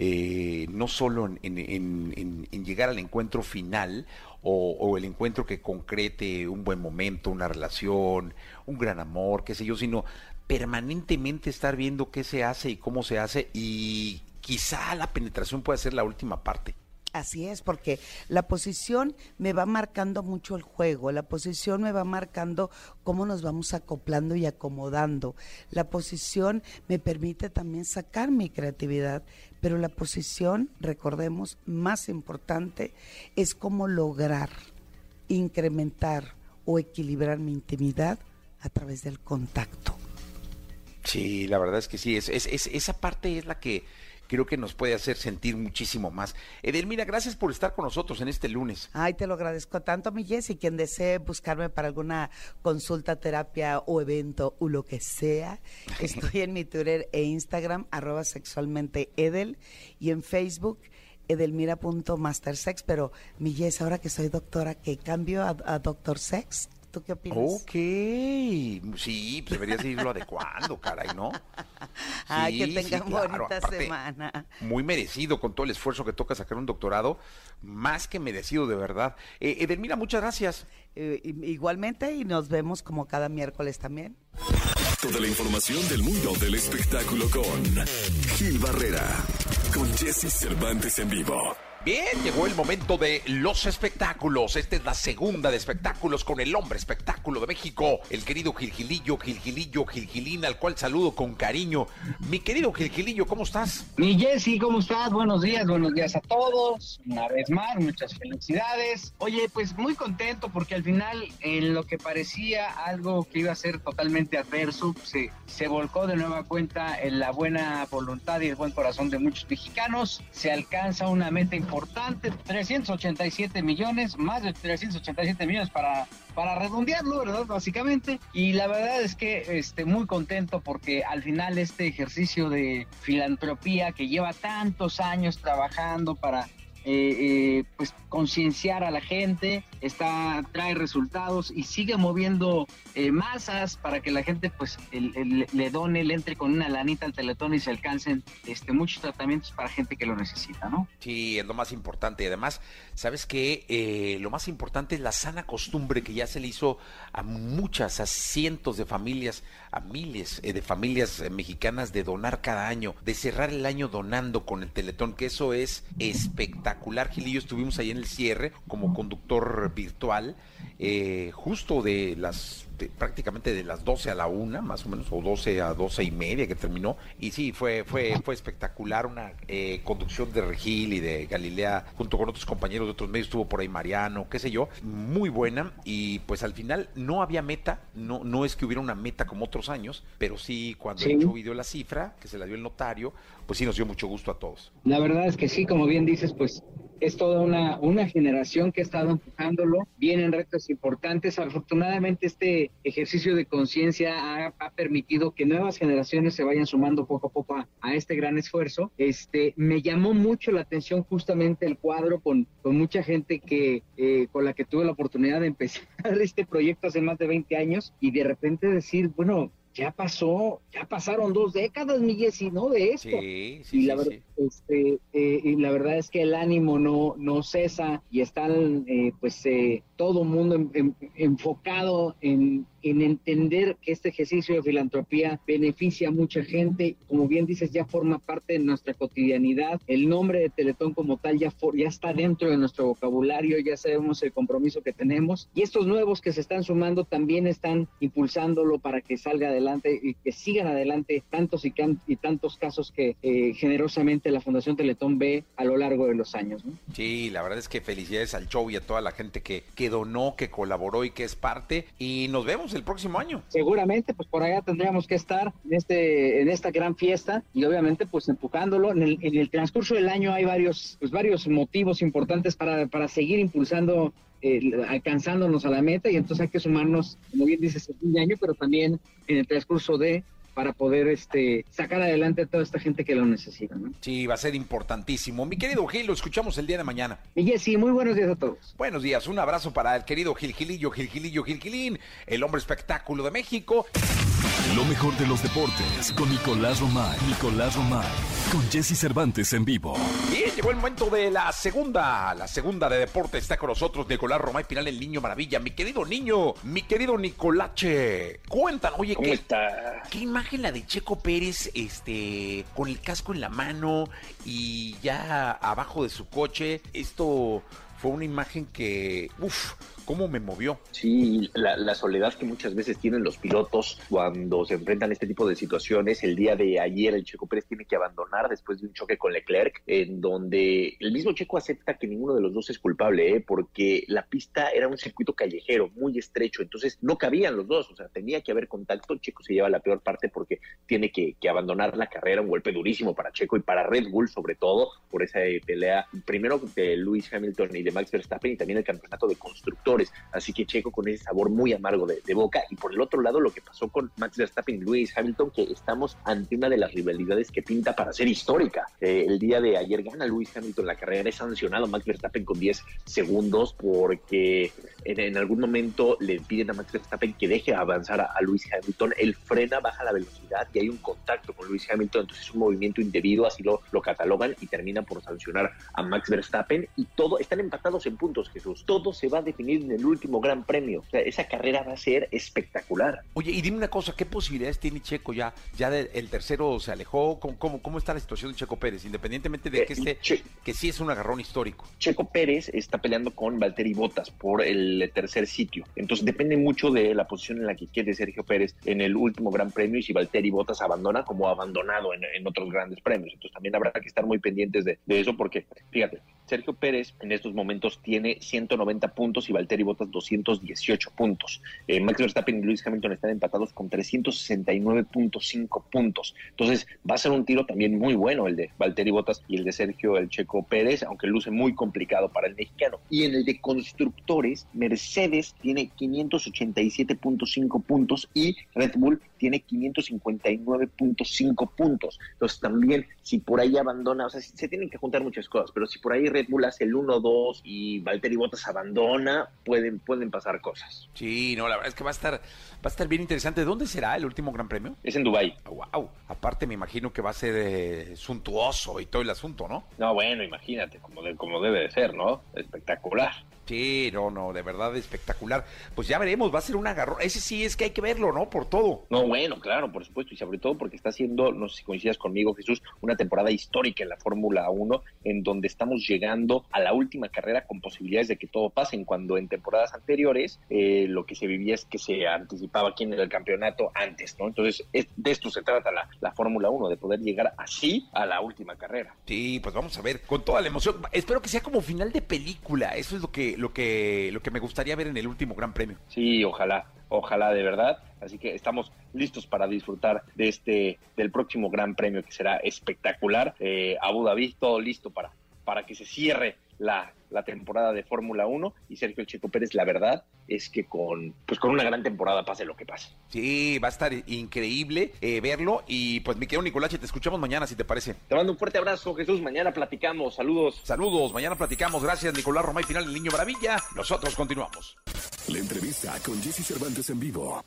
Eh, no solo en, llegar al encuentro final o, o, el encuentro que concrete un buen momento, una relación, un gran amor, qué sé yo, sino permanentemente estar viendo qué se hace y cómo se hace y quizá la penetración pueda ser la última parte. Así es, porque la posición me va marcando mucho el juego, la posición me va marcando cómo nos vamos acoplando y acomodando. La posición me permite también sacar mi creatividad, pero la posición, recordemos, más importante es cómo lograr incrementar o equilibrar mi intimidad a través del contacto. Sí, la verdad es que sí, es, es, esa parte es la que creo que nos puede hacer sentir muchísimo más. Edelmira, gracias por estar con nosotros en este lunes. Ay, te lo agradezco tanto, mi Jessy. Quien desee buscarme para alguna consulta, terapia o evento o lo que sea, estoy en mi Twitter e Instagram, arroba sexualmente Edel, y en Facebook, edelmira.mastersex. Pero, mi Jess, ahora que soy doctora, ¿qué cambio a, a Doctor Sex? ¿Tú qué opinas? Ok, sí, pues deberías irlo adecuando, caray, ¿no? Ay, que tengan bonita semana. Muy merecido con todo el esfuerzo que toca sacar un doctorado, más que merecido de verdad. Eh, Edelmira, muchas gracias. Eh, igualmente y nos vemos como cada miércoles también. Toda la información del mundo del espectáculo con Gil Barrera, con Jesse Cervantes en vivo. Bien, llegó el momento de los espectáculos. Esta es la segunda de espectáculos con el hombre espectáculo de México, el querido Gilgilillo, Gilgilillo, Gilgilín, al cual saludo con cariño. Mi querido Gilgilillo, ¿cómo estás? Mi Jessy, ¿cómo estás? Buenos días, buenos días a todos. Una vez más, muchas felicidades. Oye, pues muy contento porque al final, en lo que parecía algo que iba a ser totalmente adverso, se, se volcó de nueva cuenta en la buena voluntad y el buen corazón de muchos mexicanos. Se alcanza una meta importante importante, 387 millones, más de 387 millones para, para redondearlo, ¿verdad? Básicamente. Y la verdad es que este, muy contento porque al final este ejercicio de filantropía que lleva tantos años trabajando para eh, eh, pues concienciar a la gente, está trae resultados y sigue moviendo eh, masas para que la gente pues le done, le entre con una lanita al teletón y se alcancen este muchos tratamientos para gente que lo necesita, ¿no? Sí, es lo más importante además, sabes que lo más importante es la sana costumbre que ya se le hizo a muchas, a cientos de familias, a miles de familias mexicanas de donar cada año, de cerrar el año donando con el teletón, que eso es espectacular espectacular. Gil y yo estuvimos ahí en el cierre como conductor virtual, eh, justo de las prácticamente de las 12 a la 1, más o menos, o 12 a 12 y media que terminó. Y sí, fue, fue, fue espectacular una eh, conducción de Regil y de Galilea, junto con otros compañeros de otros medios, estuvo por ahí Mariano, qué sé yo, muy buena. Y pues al final no había meta, no, no es que hubiera una meta como otros años, pero sí cuando el show dio la cifra, que se la dio el notario, pues sí nos dio mucho gusto a todos. La verdad es que sí, como bien dices, pues es toda una, una generación que ha estado empujándolo, vienen retos importantes. Afortunadamente este ejercicio de conciencia ha, permitido que nuevas generaciones se vayan sumando poco a poco a, este gran esfuerzo. Este, me llamó mucho la atención justamente el cuadro con, con mucha gente que, eh, con la que tuve la oportunidad de empezar este proyecto hace más de 20 años y de repente decir, bueno, ya pasó, ya pasaron dos décadas, Miguel, y no de esto. Sí, sí, y la, verdad, Este, eh, y la verdad es que el ánimo no, no cesa y están, eh, pues, eh, todo mundo enfocado en, en entender que este ejercicio de filantropía beneficia a mucha gente. Como bien dices, ya forma parte de nuestra cotidianidad. El nombre de Teletón como tal ya, ya está dentro de nuestro vocabulario, ya sabemos el compromiso que tenemos. Y estos nuevos que se están sumando también están impulsándolo para que salga adelante y que sigan adelante tantos y, y tantos casos que eh, generosamente la Fundación Teletón ve a lo largo de los años. Sí, la verdad es que felicidades al show y a toda la gente que, que donó, que colaboró y que es parte. Y nos vemos el próximo año. Seguramente, pues por allá tendríamos que estar en, este, en esta gran fiesta y obviamente pues empujándolo. En el, en el transcurso del año hay varios, pues, varios motivos importantes para, para seguir impulsando eh, alcanzándonos a la meta y entonces hay que sumarnos, como bien dices, el fin de año, pero también en el transcurso de para poder este, sacar adelante a toda esta gente que lo necesita. ¿no? Sí, va a ser importantísimo. Mi querido Gil, lo escuchamos el día de mañana. Y sí, muy buenos días a todos. Buenos días, un abrazo para el querido Gil Gilillo, Gil Gilillo, Gil Gilín, el hombre espectáculo de México. Lo mejor de los deportes con Nicolás Romay. Nicolás Romay con Jesse Cervantes en vivo. Llegó el momento de la segunda, la segunda de deporte. Está con nosotros Nicolás Romay Pinal, el niño maravilla. Mi querido niño, mi querido Nicolache. Cuéntanos, oye, ¿Cómo ¿qué, está? qué imagen la de Checo Pérez, este, con el casco en la mano y ya abajo de su coche? Esto fue una imagen que, uff, cómo me movió. Sí, la, soledad que muchas veces tienen los pilotos cuando se enfrentan a este tipo de situaciones. El día de ayer el Checo Pérez tiene que abandonar después de un choque con Leclerc, en donde el mismo Checo acepta que ninguno de los dos es culpable, ¿eh? porque la pista era un circuito callejero muy estrecho, entonces no cabían los dos, o sea, tenía que haber contacto. Checo se lleva la peor parte porque tiene que, que abandonar la carrera, un golpe durísimo para Checo y para Red Bull sobre todo, por esa eh, pelea, primero de Lewis Hamilton y de Max Verstappen y también el campeonato de constructores. Así que Checo con ese sabor muy amargo de, boca. Y por el otro lado, lo que pasó con Max Verstappen y Lewis Hamilton, que estamos ante una de las rivalidades que pinta para ser histórica. Eh, el día de ayer gana Lewis Hamilton la carrera, es sancionado Max Verstappen con 10 segundos porque en, en, algún momento le piden a Max Verstappen que deje avanzar a, a Lewis Hamilton. Él frena, baja la velocidad y hay un contacto con Lewis Hamilton. Entonces es un movimiento indebido, así lo, lo catalogan y terminan por sancionar a Max Verstappen. Y todo, están empatados en puntos, Jesús. Todo se va a definir en el último gran premio. O sea, esa carrera va a ser espectacular. Oye, y dime una cosa, ¿qué posibilidades tiene Checo ya? ¿Ya de, el tercero se alejó? ¿Cómo, ¿Cómo, cómo, está la situación de Checo Pérez? Independientemente de que, este, che, que sí es un agarrón histórico. Checo Pérez está peleando con Valtteri Bottas por el tercer sitio. Entonces depende mucho de la posición en la que quede Sergio Pérez en el último gran premio y si Valtteri Bottas abandona como ha abandonado en, otros grandes premios. Entonces también habrá que estar muy pendientes de, de eso porque, fíjate, Sergio Pérez en estos momentos tiene 190 puntos y Valtteri Bottas 218 puntos. Eh, Max Verstappen y Lewis Hamilton están empatados con 369.5 puntos. Entonces va a ser un tiro también muy bueno el de Valtteri Bottas y el de Sergio El Checo Pérez, aunque luce muy complicado para el mexicano. Y en el de constructores, Mercedes tiene 587.5 puntos y Red Bull tiene 559.5 puntos. Entonces también si por ahí abandona, o sea, se tienen que juntar muchas cosas, pero si por ahí Red Bull hace el 1-2 y Valtteri Bottas abandona, pueden, pueden pasar cosas. Sí, no, la verdad es que va a estar, va a estar bien interesante. ¿Dónde será el último Gran Premio? Es en Dubái. wow. Aparte me imagino que va a ser eh, suntuoso y todo el asunto, ¿no? No, bueno, imagínate, como, de, como debe de ser, ¿no? Espectacular. Sí, no, no, de verdad espectacular. Pues ya veremos, va a ser un agarrón. Ese sí es que hay que verlo, ¿no? Por todo. No, bueno, claro, por supuesto. Y sobre todo porque está haciendo, no sé si coincidas conmigo, Jesús, una temporada histórica en la Fórmula 1, en donde estamos llegando a la última carrera con posibilidades de que todo pase. Cuando en temporadas anteriores eh, lo que se vivía es que se anticipaba quién era el campeonato antes, ¿no? Entonces, es, de esto se trata la, la Fórmula 1, de poder llegar así a la última carrera. Sí, pues vamos a ver, con toda la emoción. Espero que sea como final de película. Eso es lo que lo que, lo que me gustaría ver en el último Gran Premio. Sí, ojalá, ojalá de verdad. Así que estamos listos para disfrutar de este, del próximo Gran Premio que será espectacular. Eh, Abu Dhabi, todo listo para, para que se cierre la, la temporada de Fórmula 1 y Sergio Checo Pérez, la verdad es que con, pues con una gran temporada pase lo que pase. Sí, va a estar increíble eh, verlo y pues mi querido Nicolache, te escuchamos mañana si te parece. Te mando un fuerte abrazo Jesús, mañana platicamos, saludos. Saludos, mañana platicamos, gracias Nicolás Romay, final el Niño Maravilla, nosotros continuamos. La entrevista con Jesse Cervantes en vivo.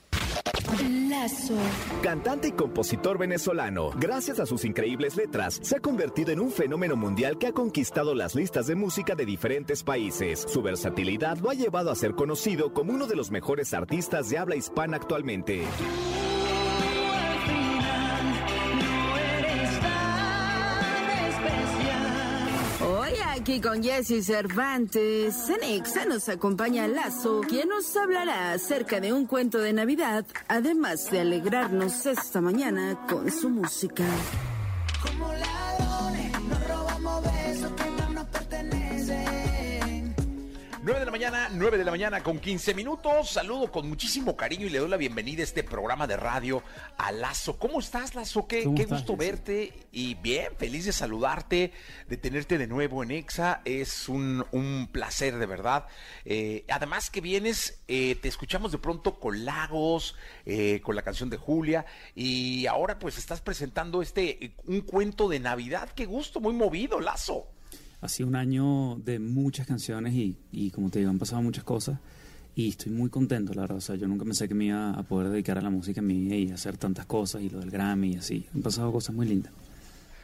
Lazo. Cantante y compositor venezolano, gracias a sus increíbles letras, se ha convertido en un fenómeno mundial que ha conquistado las listas de música de diferentes países. Su versatilidad lo ha llevado a ser conocido como uno de los mejores artistas de habla hispana actualmente. Aquí con Jesse Cervantes, en Exa nos acompaña Lazo, quien nos hablará acerca de un cuento de Navidad, además de alegrarnos esta mañana con su música. Como ladrones, mañana, 9 de la mañana con 15 minutos. Saludo con muchísimo cariño y le doy la bienvenida a este programa de radio a Lazo. ¿Cómo estás, Lazo? Qué, qué estás, gusto verte y bien, feliz de saludarte, de tenerte de nuevo en EXA. Es un, un placer, de verdad. Eh, además que vienes, eh, te escuchamos de pronto con Lagos, eh, con la canción de Julia y ahora pues estás presentando este, un cuento de Navidad. Qué gusto, muy movido, Lazo ha un año de muchas canciones y, y, como te digo, han pasado muchas cosas y estoy muy contento, la verdad. O sea, yo nunca pensé que me iba a poder dedicar a la música a mí y hacer tantas cosas y lo del Grammy y así. Han pasado cosas muy lindas.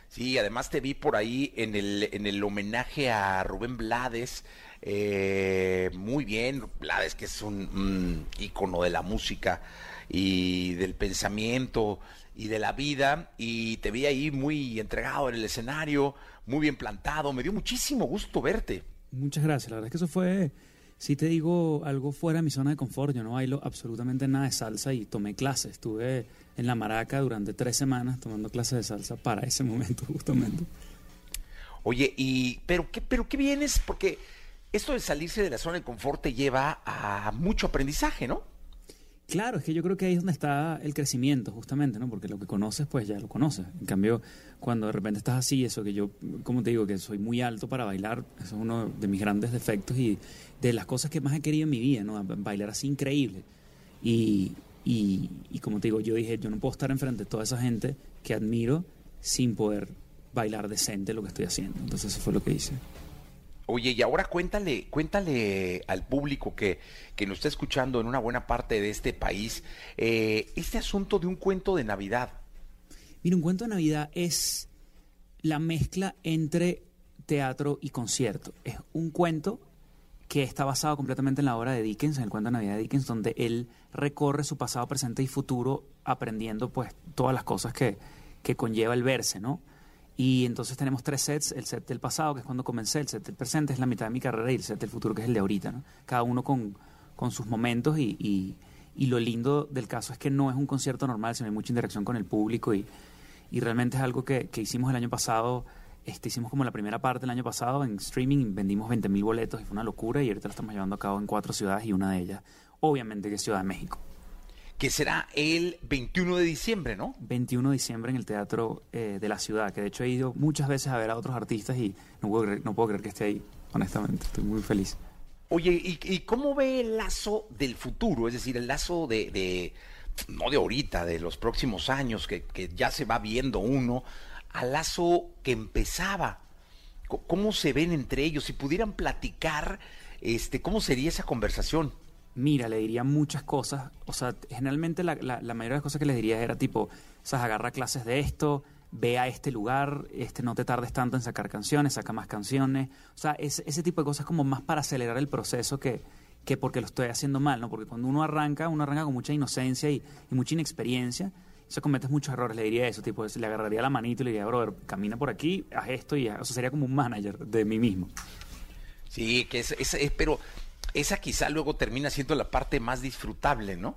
Sí, además te vi por ahí en el, en el homenaje a Rubén Blades. eh, muy bien, Blades, que es un, un ícono de la música y del pensamiento y de la vida. Y te vi ahí muy entregado en el escenario, muy bien plantado. Me dio muchísimo gusto verte. Muchas gracias. La verdad es que eso fue, si te digo, algo fuera de mi zona de confort. Yo no bailo absolutamente nada de salsa y tomé clases. Estuve en la maraca durante tres semanas tomando clases de salsa para ese momento justamente. Oye, y pero qué, pero qué vienes, porque esto de salirse de la zona de confort te lleva a mucho aprendizaje, ¿no? Claro, es que yo creo que ahí es donde está el crecimiento, justamente, ¿no? Porque lo que conoces, pues ya lo conoces. En cambio, cuando de repente estás así, eso que yo, como te digo, que soy muy alto para bailar, eso es uno de mis grandes defectos y de las cosas que más he querido en mi vida, ¿no? Bailar así increíble. Y, y, y como te digo, yo dije, yo no puedo estar enfrente de toda esa gente que admiro sin poder bailar decente lo que estoy haciendo. Entonces eso fue lo que hice. Oye, y ahora cuéntale, cuéntale al público que, que nos está escuchando en una buena parte de este país, eh, este asunto de un cuento de Navidad. Mira, un cuento de Navidad es la mezcla entre teatro y concierto. Es un cuento que está basado completamente en la obra de Dickens, en el cuento de Navidad de Dickens, donde él recorre su pasado, presente y futuro aprendiendo pues todas las cosas que, que conlleva el verse, ¿no? Y entonces tenemos tres sets, el set del pasado, que es cuando comencé, el set del presente es la mitad de mi carrera y el set del futuro, que es el de ahorita, ¿no? Cada uno con, con sus momentos y, y, lo lindo del caso es que no es un concierto normal, sino hay mucha interacción con el público y, y realmente es algo que, que hicimos el año pasado, este, hicimos como la primera parte el año pasado en streaming, vendimos 20 mil boletos y fue una locura y ahorita lo estamos llevando a cabo en cuatro ciudades y una de ellas, obviamente, que es Ciudad de México. Que será el 21 de diciembre, ¿no? 21 de diciembre en el Teatro eh, de la Ciudad, que de hecho he ido muchas veces a ver a otros artistas y no puedo creer, no puedo creer que esté ahí, honestamente, estoy muy feliz. Oye, ¿y, y cómo ve el lazo del futuro? Es decir, el lazo de, de no de ahorita, de los próximos años, que, que ya se va viendo uno, al lazo que empezaba. ¿Cómo se ven entre ellos? Si pudieran platicar, este, ¿cómo sería esa conversación? Mira, le diría muchas cosas. O sea, generalmente la, la, mayoría de las cosas que les diría era tipo, o sea, agarra clases de esto, ve a este lugar, este, no te tardes tanto en sacar canciones, saca más canciones. O sea, ese, tipo de cosas como más para acelerar el proceso que, que porque lo estoy haciendo mal, ¿no? Porque cuando uno arranca, uno arranca con mucha inocencia y, y mucha inexperiencia. Se cometes muchos errores, le diría eso, tipo, le agarraría la manito y le diría, brother, camina por aquí, haz esto y haz-". o sea, sería como un manager de mí mismo. Sí, que es, es- es- pero esa quizá luego termina siendo la parte más disfrutable, ¿no?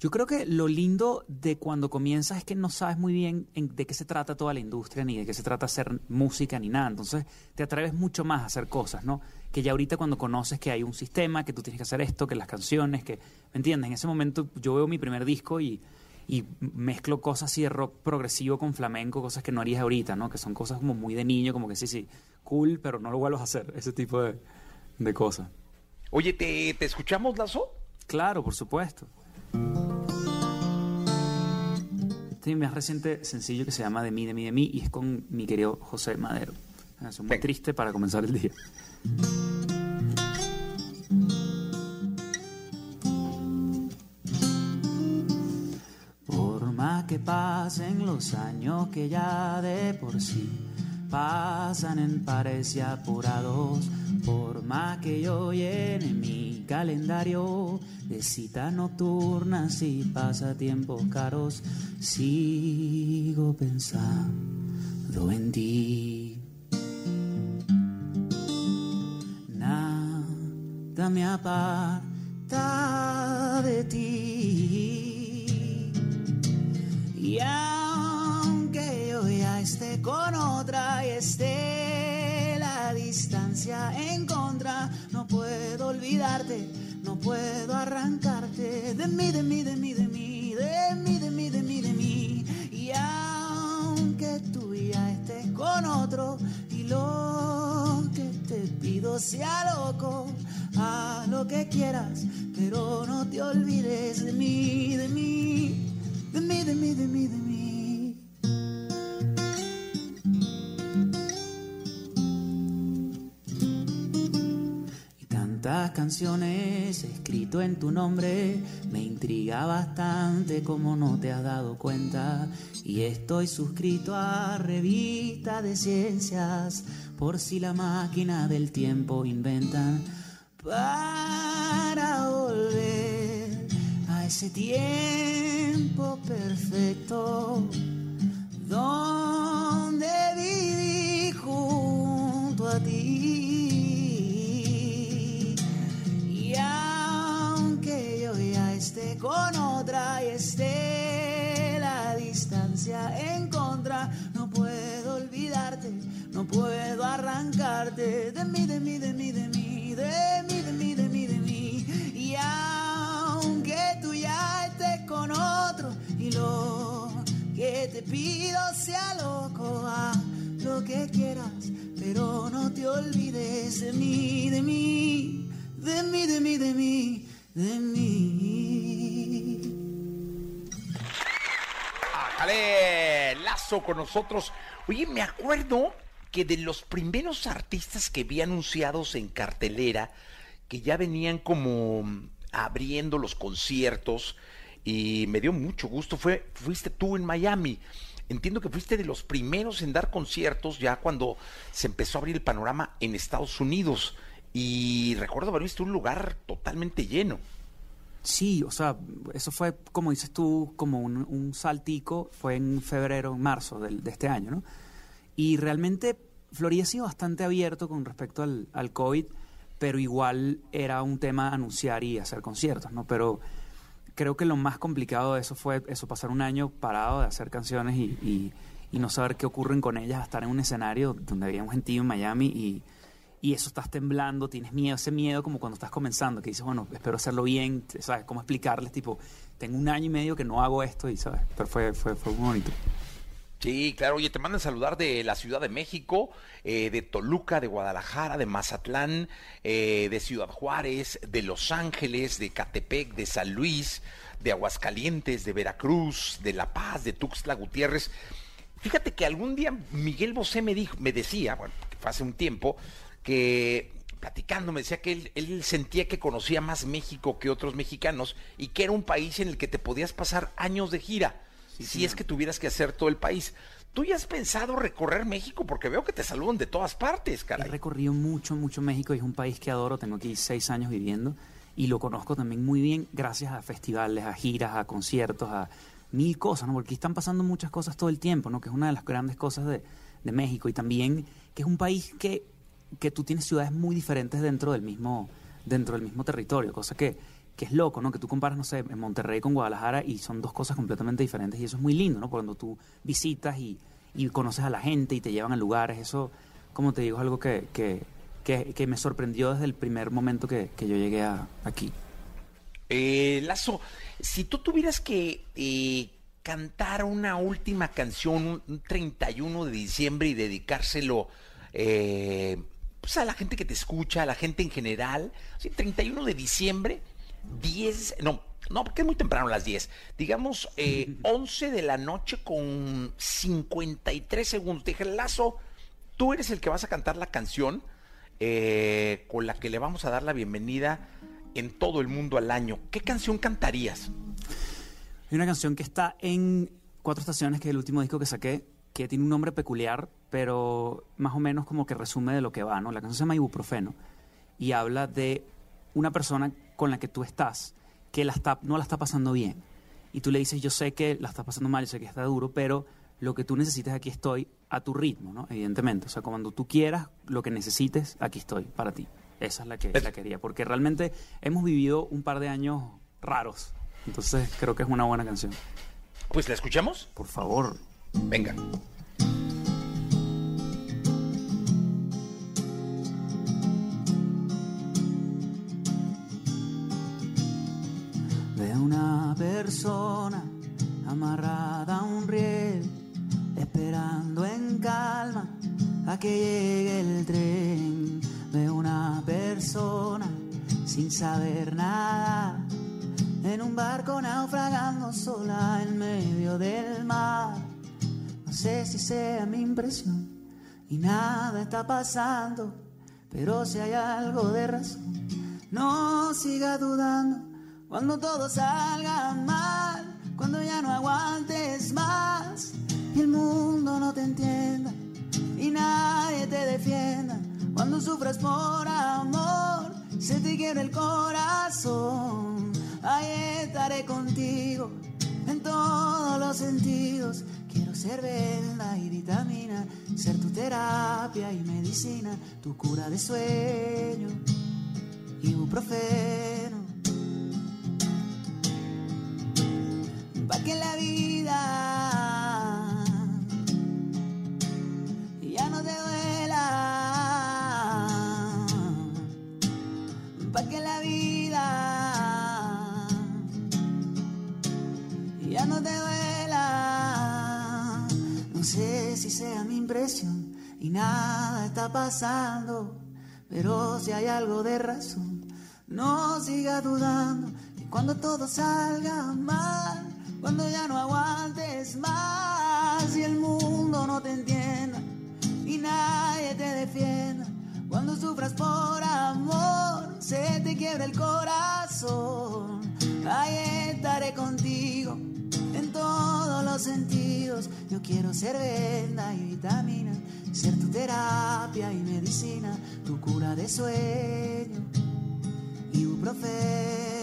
Yo creo que lo lindo de cuando comienzas es que no sabes muy bien en- de qué se trata toda la industria, ni de qué se trata hacer música, ni nada. Entonces te atreves mucho más a hacer cosas, ¿no? Que ya ahorita cuando conoces que hay un sistema, que tú tienes que hacer esto, que las canciones, que... ¿Me entiendes? En ese momento yo veo mi primer disco y, y mezclo cosas así de rock progresivo con flamenco, cosas que no harías ahorita, ¿no? Que son cosas como muy de niño, como que sí, sí, cool, pero no lo vuelvas a hacer, ese tipo de, de cosas. Oye, ¿te, te escuchamos, Lazo? Claro, por supuesto. Este es mi más reciente sencillo que se llama De mí, de mí, de mí y es con mi querido José Madero. Una canción muy triste para comenzar el día. Por más que pasen los años que ya de por sí pasan en pares y apurados, por más que yo llene mi calendario de citas nocturnas y pasatiempos caros, sigo pensando en ti. Nada me aparta de ti. Y aunque yo ya esté con otra y esté distancia en contra, no puedo olvidarte, no puedo arrancarte de mí, de mí, de mí, de mí, de mí, de mí, de mí, de mí. Y aunque tú ya estés con otro y lo que te pido sea loco, haz lo que quieras, pero no te olvides de mí, de mí, de mí, de mí, de mí, de mí. Y tanta las canciones escrito en tu nombre me intriga bastante como no te has dado cuenta. Y estoy suscrito a revista de ciencias por si la máquina del tiempo inventan para volver a ese tiempo perfecto donde no puedo arrancarte de mí, de mí, de mí, de mí, de mí, de mí, de mí, de mí. Y aunque tú ya estés con otro y lo que te pido sea loco, haz lo que quieras, pero no te olvides de mí, de mí, de mí, de mí, de mí, de mí. ¡Ale! Lazo con nosotros. Oye, me acuerdo que de los primeros artistas que vi anunciados en cartelera, que ya venían como abriendo los conciertos, y me dio mucho gusto, fue, fuiste tú en Miami. Entiendo que fuiste de los primeros en dar conciertos ya cuando se empezó a abrir el panorama en Estados Unidos. Y recuerdo haber visto un lugar totalmente lleno. Sí, o sea, eso fue, como dices tú, como un, un saltico, fue en febrero, en marzo del- de, este año, ¿no? Y realmente Florida ha sido bastante abierto con respecto al, al COVID, pero igual era un tema anunciar y hacer conciertos, ¿no? Pero creo que lo más complicado de eso fue eso, pasar un año parado de hacer canciones y, y- no saber qué ocurren con ellas, estar en un escenario donde había un gentío en Miami y, y eso estás temblando, tienes miedo, ese miedo como cuando estás comenzando, que dices, bueno, espero hacerlo bien, ¿sabes? ¿Cómo explicarles? Tipo, tengo un año y medio que no hago esto y, ¿sabes? Pero fue, fue, fue muy bonito. Sí, claro. Oye, te mandan saludar de la Ciudad de México, eh, de Toluca, de Guadalajara, de Mazatlán, eh, de Ciudad Juárez, de Los Ángeles, de Catepec, de San Luis, de Aguascalientes, de Veracruz, de La Paz, de Tuxtla Gutiérrez. Fíjate que algún día Miguel Bosé me dijo, me decía, bueno, fue hace un tiempo, que platicando me decía que él, él sentía que conocía más México que otros mexicanos y que era un país en el que te podías pasar años de gira si es que tuvieras que hacer todo el país. ¿Tú ya has pensado recorrer México? Porque veo que te saludan de todas partes, He caray. recorrido mucho, mucho México y es un país que adoro. Tengo aquí seis años viviendo y lo conozco también muy bien gracias a festivales, a giras, a conciertos, a mil cosas, ¿no? Porque aquí están pasando muchas cosas todo el tiempo, ¿no? Que es una de las grandes cosas de, de México y también que es un país que, que tú tienes ciudades muy diferentes dentro del mismo, dentro del mismo territorio, cosa que, que es loco, ¿no? Que tú comparas, no sé, en Monterrey con Guadalajara y son dos cosas completamente diferentes y eso es muy lindo, ¿no? Cuando tú visitas y, y conoces a la gente y te llevan a lugares, eso, como te digo, es algo que, que, que, me sorprendió desde el primer momento que, yo llegué aquí. Eh, Lazo, si tú tuvieras que eh, cantar una última canción un, un 31 de diciembre y dedicárselo eh, pues a la gente que te escucha, a la gente en general, sí, 31 de diciembre, 10, no, no, porque es muy temprano las 10, digamos eh, 11 de la noche con 53 segundos. Te dije, Lazo, tú eres el que vas a cantar la canción eh, con la que le vamos a dar la bienvenida en todo el mundo al año. ¿Qué canción cantarías? Hay una canción que está en Cuatro Estaciones, que es el último disco que saqué, que tiene un nombre peculiar, pero más o menos como que resume de lo que va, ¿no? La canción se llama Ibuprofeno y habla de una persona con la que tú estás que la está, no la está pasando bien. Y tú le dices, yo sé que la está pasando mal, yo sé que está duro, pero lo que tú necesites, aquí estoy, a tu ritmo, ¿no? Evidentemente. O sea, cuando tú quieras, lo que necesites, aquí estoy, para ti. Esa es la que la quería, porque realmente hemos vivido un par de años raros. Entonces creo que es una buena canción. Pues la escuchamos. Por favor. Venga. Una persona amarrada a un riel, esperando en calma a que llegue el tren. De una persona sin saber nada, en un barco naufragando sola en medio del mar. No sé si sea mi impresión y nada está pasando, pero si hay algo de razón No siga dudando cuando todo salga mal, cuando ya no aguantes más y el mundo no te entienda y nadie te defienda. Cuando sufras por amor, se te quiere el corazón. Ahí estaré contigo en todos los sentidos. Quiero ser venda y vitamina, ser tu terapia y medicina, tu cura de sueño, ibuprofeno. Pa' que la vida ya no te duela. Pa' que la vida ya no te duela. No sé si sea mi impresión y nada está pasando, pero si hay algo de razón, no siga dudando que cuando todo salga mal, cuando ya no aguantes más y el mundo no te entienda y nadie te defienda. Cuando sufras por amor, se te quiebra el corazón. Ahí estaré contigo en todos los sentidos. Yo quiero ser venda y vitamina, ser tu terapia y medicina, tu cura de sueño, ibuprofeno. Pa'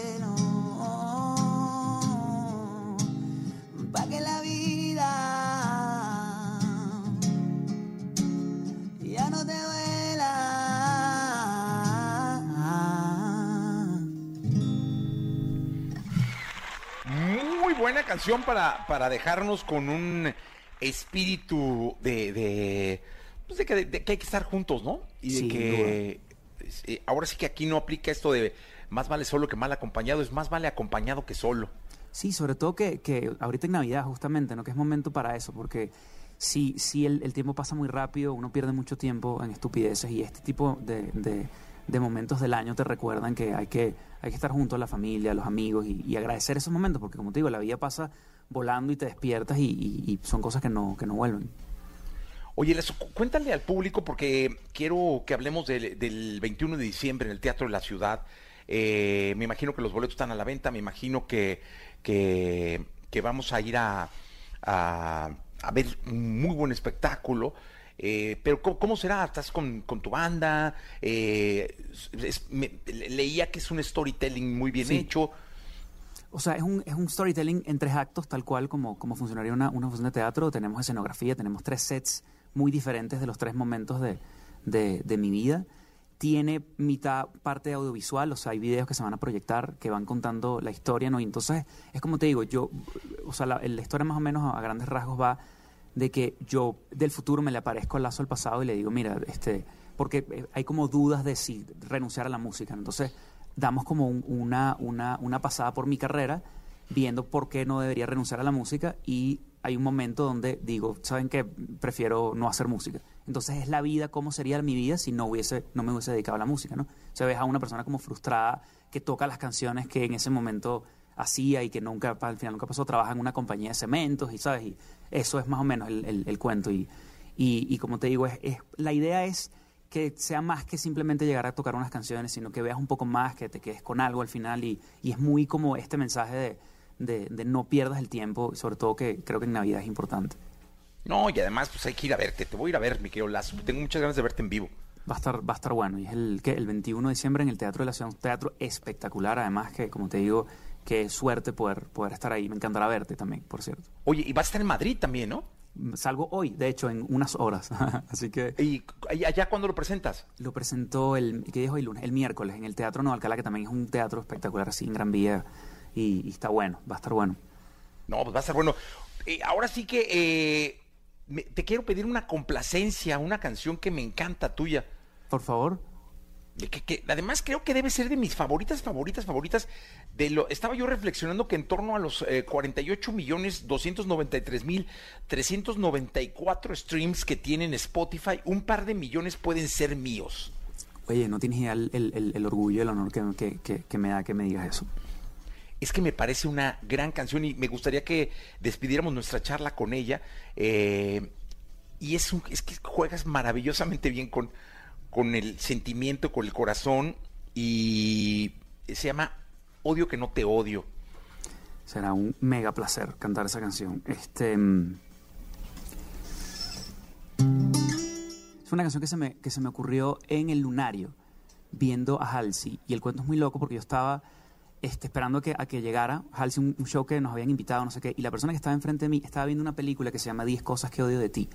canción para, para dejarnos con un espíritu de, de, pues de que, de que hay que estar juntos, ¿no? Y de que eh, ahora sí que aquí no aplica esto de más vale solo que mal acompañado, es más vale acompañado que solo. Sí, sobre todo que, que ahorita en Navidad justamente, ¿no? Que es momento para eso, porque si, si el, el tiempo pasa muy rápido, uno pierde mucho tiempo en estupideces y este tipo de, de- de momentos del año te recuerdan que hay que, hay que estar junto a la familia, a los amigos y, agradecer esos momentos, porque como te digo, la vida pasa volando y te despiertas y, son cosas que no, que no vuelven. Oye, Les, cu- cuéntale al público porque quiero que hablemos del, del 21 de diciembre en el Teatro de la Ciudad. Eh, me imagino que los boletos están a la venta, me imagino que, que, que vamos a ir a, a, a ver un muy buen espectáculo. Eh, pero ¿cómo, cómo será? ¿Estás con, con tu banda? Eh, es- me- le- leía que es un storytelling muy bien Sí. hecho. O sea, es un, es un storytelling en tres actos, tal cual como, como funcionaría una, una función de teatro. Tenemos escenografía, tenemos tres sets muy diferentes de los tres momentos de, de- de mi vida. Tiene mitad parte audiovisual, o sea, hay videos que se van a proyectar, que van contando la historia, ¿no? Y entonces, es como te digo, yo, o sea, la, la historia más o menos a grandes rasgos va de que yo del futuro me le aparezco al lazo al pasado y le digo, mira, este, porque eh, hay como dudas de si renunciar a la música. Entonces, damos como un- una, una, una pasada por mi carrera, viendo por qué no debería renunciar a la música y hay un momento donde digo, ¿saben qué? Prefiero no hacer música. Entonces es la vida, cómo sería mi vida si no hubiese, no me hubiese dedicado a la música, ¿no? O sea, ves a una persona como frustrada que toca las canciones que en ese momento hacía y que nunca, al final nunca pasó, trabaja en una compañía de cementos y, ¿sabes? Y eso es más o menos el, el- el cuento. Y, y, y como te digo, es, es- la idea es que sea más que simplemente llegar a tocar unas canciones, sino que veas un poco más, que te quedes con algo al final y, y es muy como este mensaje de, de, de no pierdas el tiempo, sobre todo que creo que en Navidad es importante. No, y además pues hay que ir a verte. Te voy a ir a ver, mi querido Lazo. Tengo muchas ganas de verte en vivo. Va a estar, va a estar bueno. Y es el, ¿qué? el 21 de diciembre en el Teatro de la Ciudad. Un teatro espectacular, además que, como te digo, qué suerte poder, poder estar ahí. Me encantará verte también, por cierto. Oye, y vas a estar en Madrid también, ¿no? Salgo hoy, de hecho, en unas horas. Así que... ¿Y allá cuándo lo presentas? Lo presentó el, ¿qué día hoy lunes? El miércoles, en el Teatro Nueva Alcalá, que también es un teatro espectacular, así en Gran Vía. Y, y está bueno, va a estar bueno. No, pues va a estar bueno. Eh, ahora sí que eh, me- te quiero pedir una complacencia, una canción que me encanta tuya. Por favor. Que, que además creo que debe ser de mis favoritas, favoritas, favoritas. De lo, estaba yo reflexionando que en torno a los eh, 48 millones 293 mil 394 streams que tienen Spotify, un par de millones pueden ser míos. Oye, no tienes idea el, el- el- el orgullo, el honor que, que- que- que me da que me digas eso. Es que me parece una gran canción y me gustaría que despidiéramos nuestra charla con ella. eh, y es, un- es que juegas maravillosamente bien con, con el sentimiento, con el corazón. y se llama Odio que no te odio. Será un mega placer cantar esa canción. Este. mm, Es una canción que se, me, que se me ocurrió en el lunario, viendo a Halsey. Y el cuento es muy loco porque yo estaba este, esperando que, a que llegara Halsey, un, un show que nos habían invitado, no sé qué. Y la persona que estaba enfrente de mí estaba viendo una película que se llama 10 cosas que odio de ti.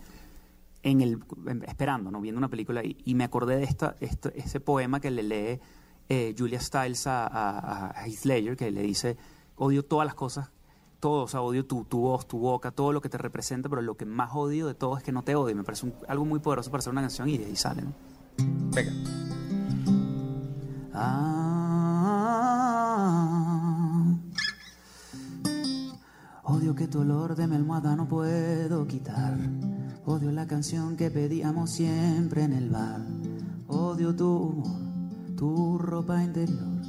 En el, en- esperando, ¿no? Viendo una película y, y me acordé de esta, esta- ese poema que le lee eh, Julia Stiles a, a, a Heath Ledger, que le dice, odio todas las cosas, todo, o sea, odio tu, tu voz, tu boca, todo lo que te representa, pero lo que más odio de todo es que no te odio. Me parece un- algo muy poderoso para hacer una canción y de ahí sale, ¿no? Venga. Ah, odio que tu olor de mi almohada no puedo quitar. Odio la canción que pedíamos siempre en el bar. Odio tu humor, tu ropa interior,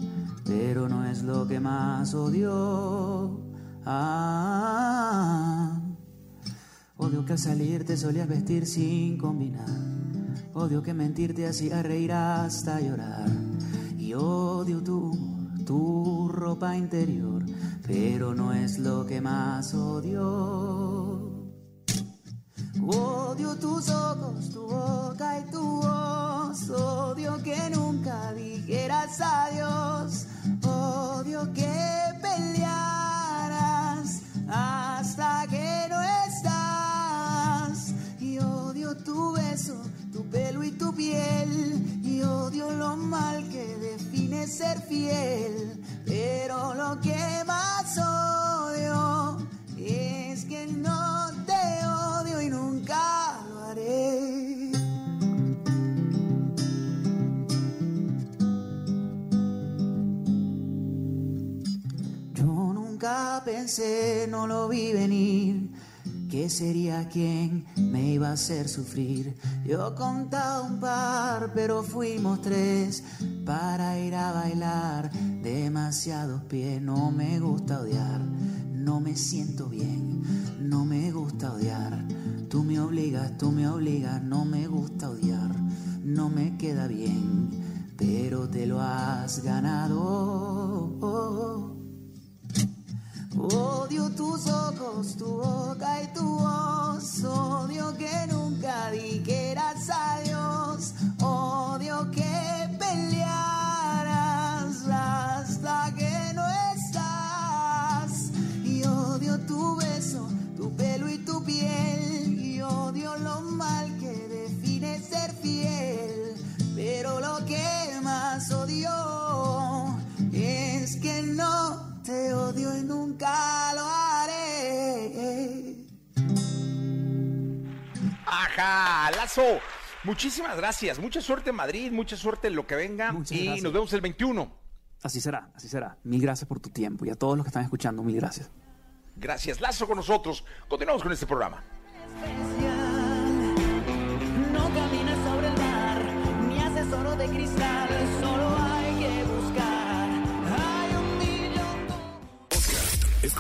pero no es lo que más odio. Ah, odio que al salir te solías vestir sin combinar. Odio que mentir te hacía reír hasta llorar. Y odio tu humor, tu ropa interior, pero no es lo que más odio. Odio tus ojos, tu boca y tu voz. Odio que nunca dijeras adiós. Odio que pelearas hasta que no estás. Y odio tu beso, tu pelo y tu piel. Y odio lo mal que define ser fiel. Pero lo que más odio es que no no lo vi venir, que sería quien me iba a hacer sufrir. Yo contaba un par, pero fuimos tres para ir a bailar. Demasiados pies, no me gusta odiar, no me siento bien, no me gusta odiar. Tú me obligas, tú me obligas, no me gusta odiar, no me queda bien, pero te lo has ganado. Odio tus ojos, tu boca y tu voz. Odio que nunca dijeras adiós. Odio que pelearas y nunca lo haré. Ajá, Lazo. Muchísimas gracias. Mucha suerte en Madrid, mucha suerte en lo que venga. Muchas y gracias. nos vemos el 21. Así será, así será. Mil gracias por tu tiempo y a todos los que están escuchando, mil gracias. Gracias, Lazo, con nosotros. Continuamos con este programa.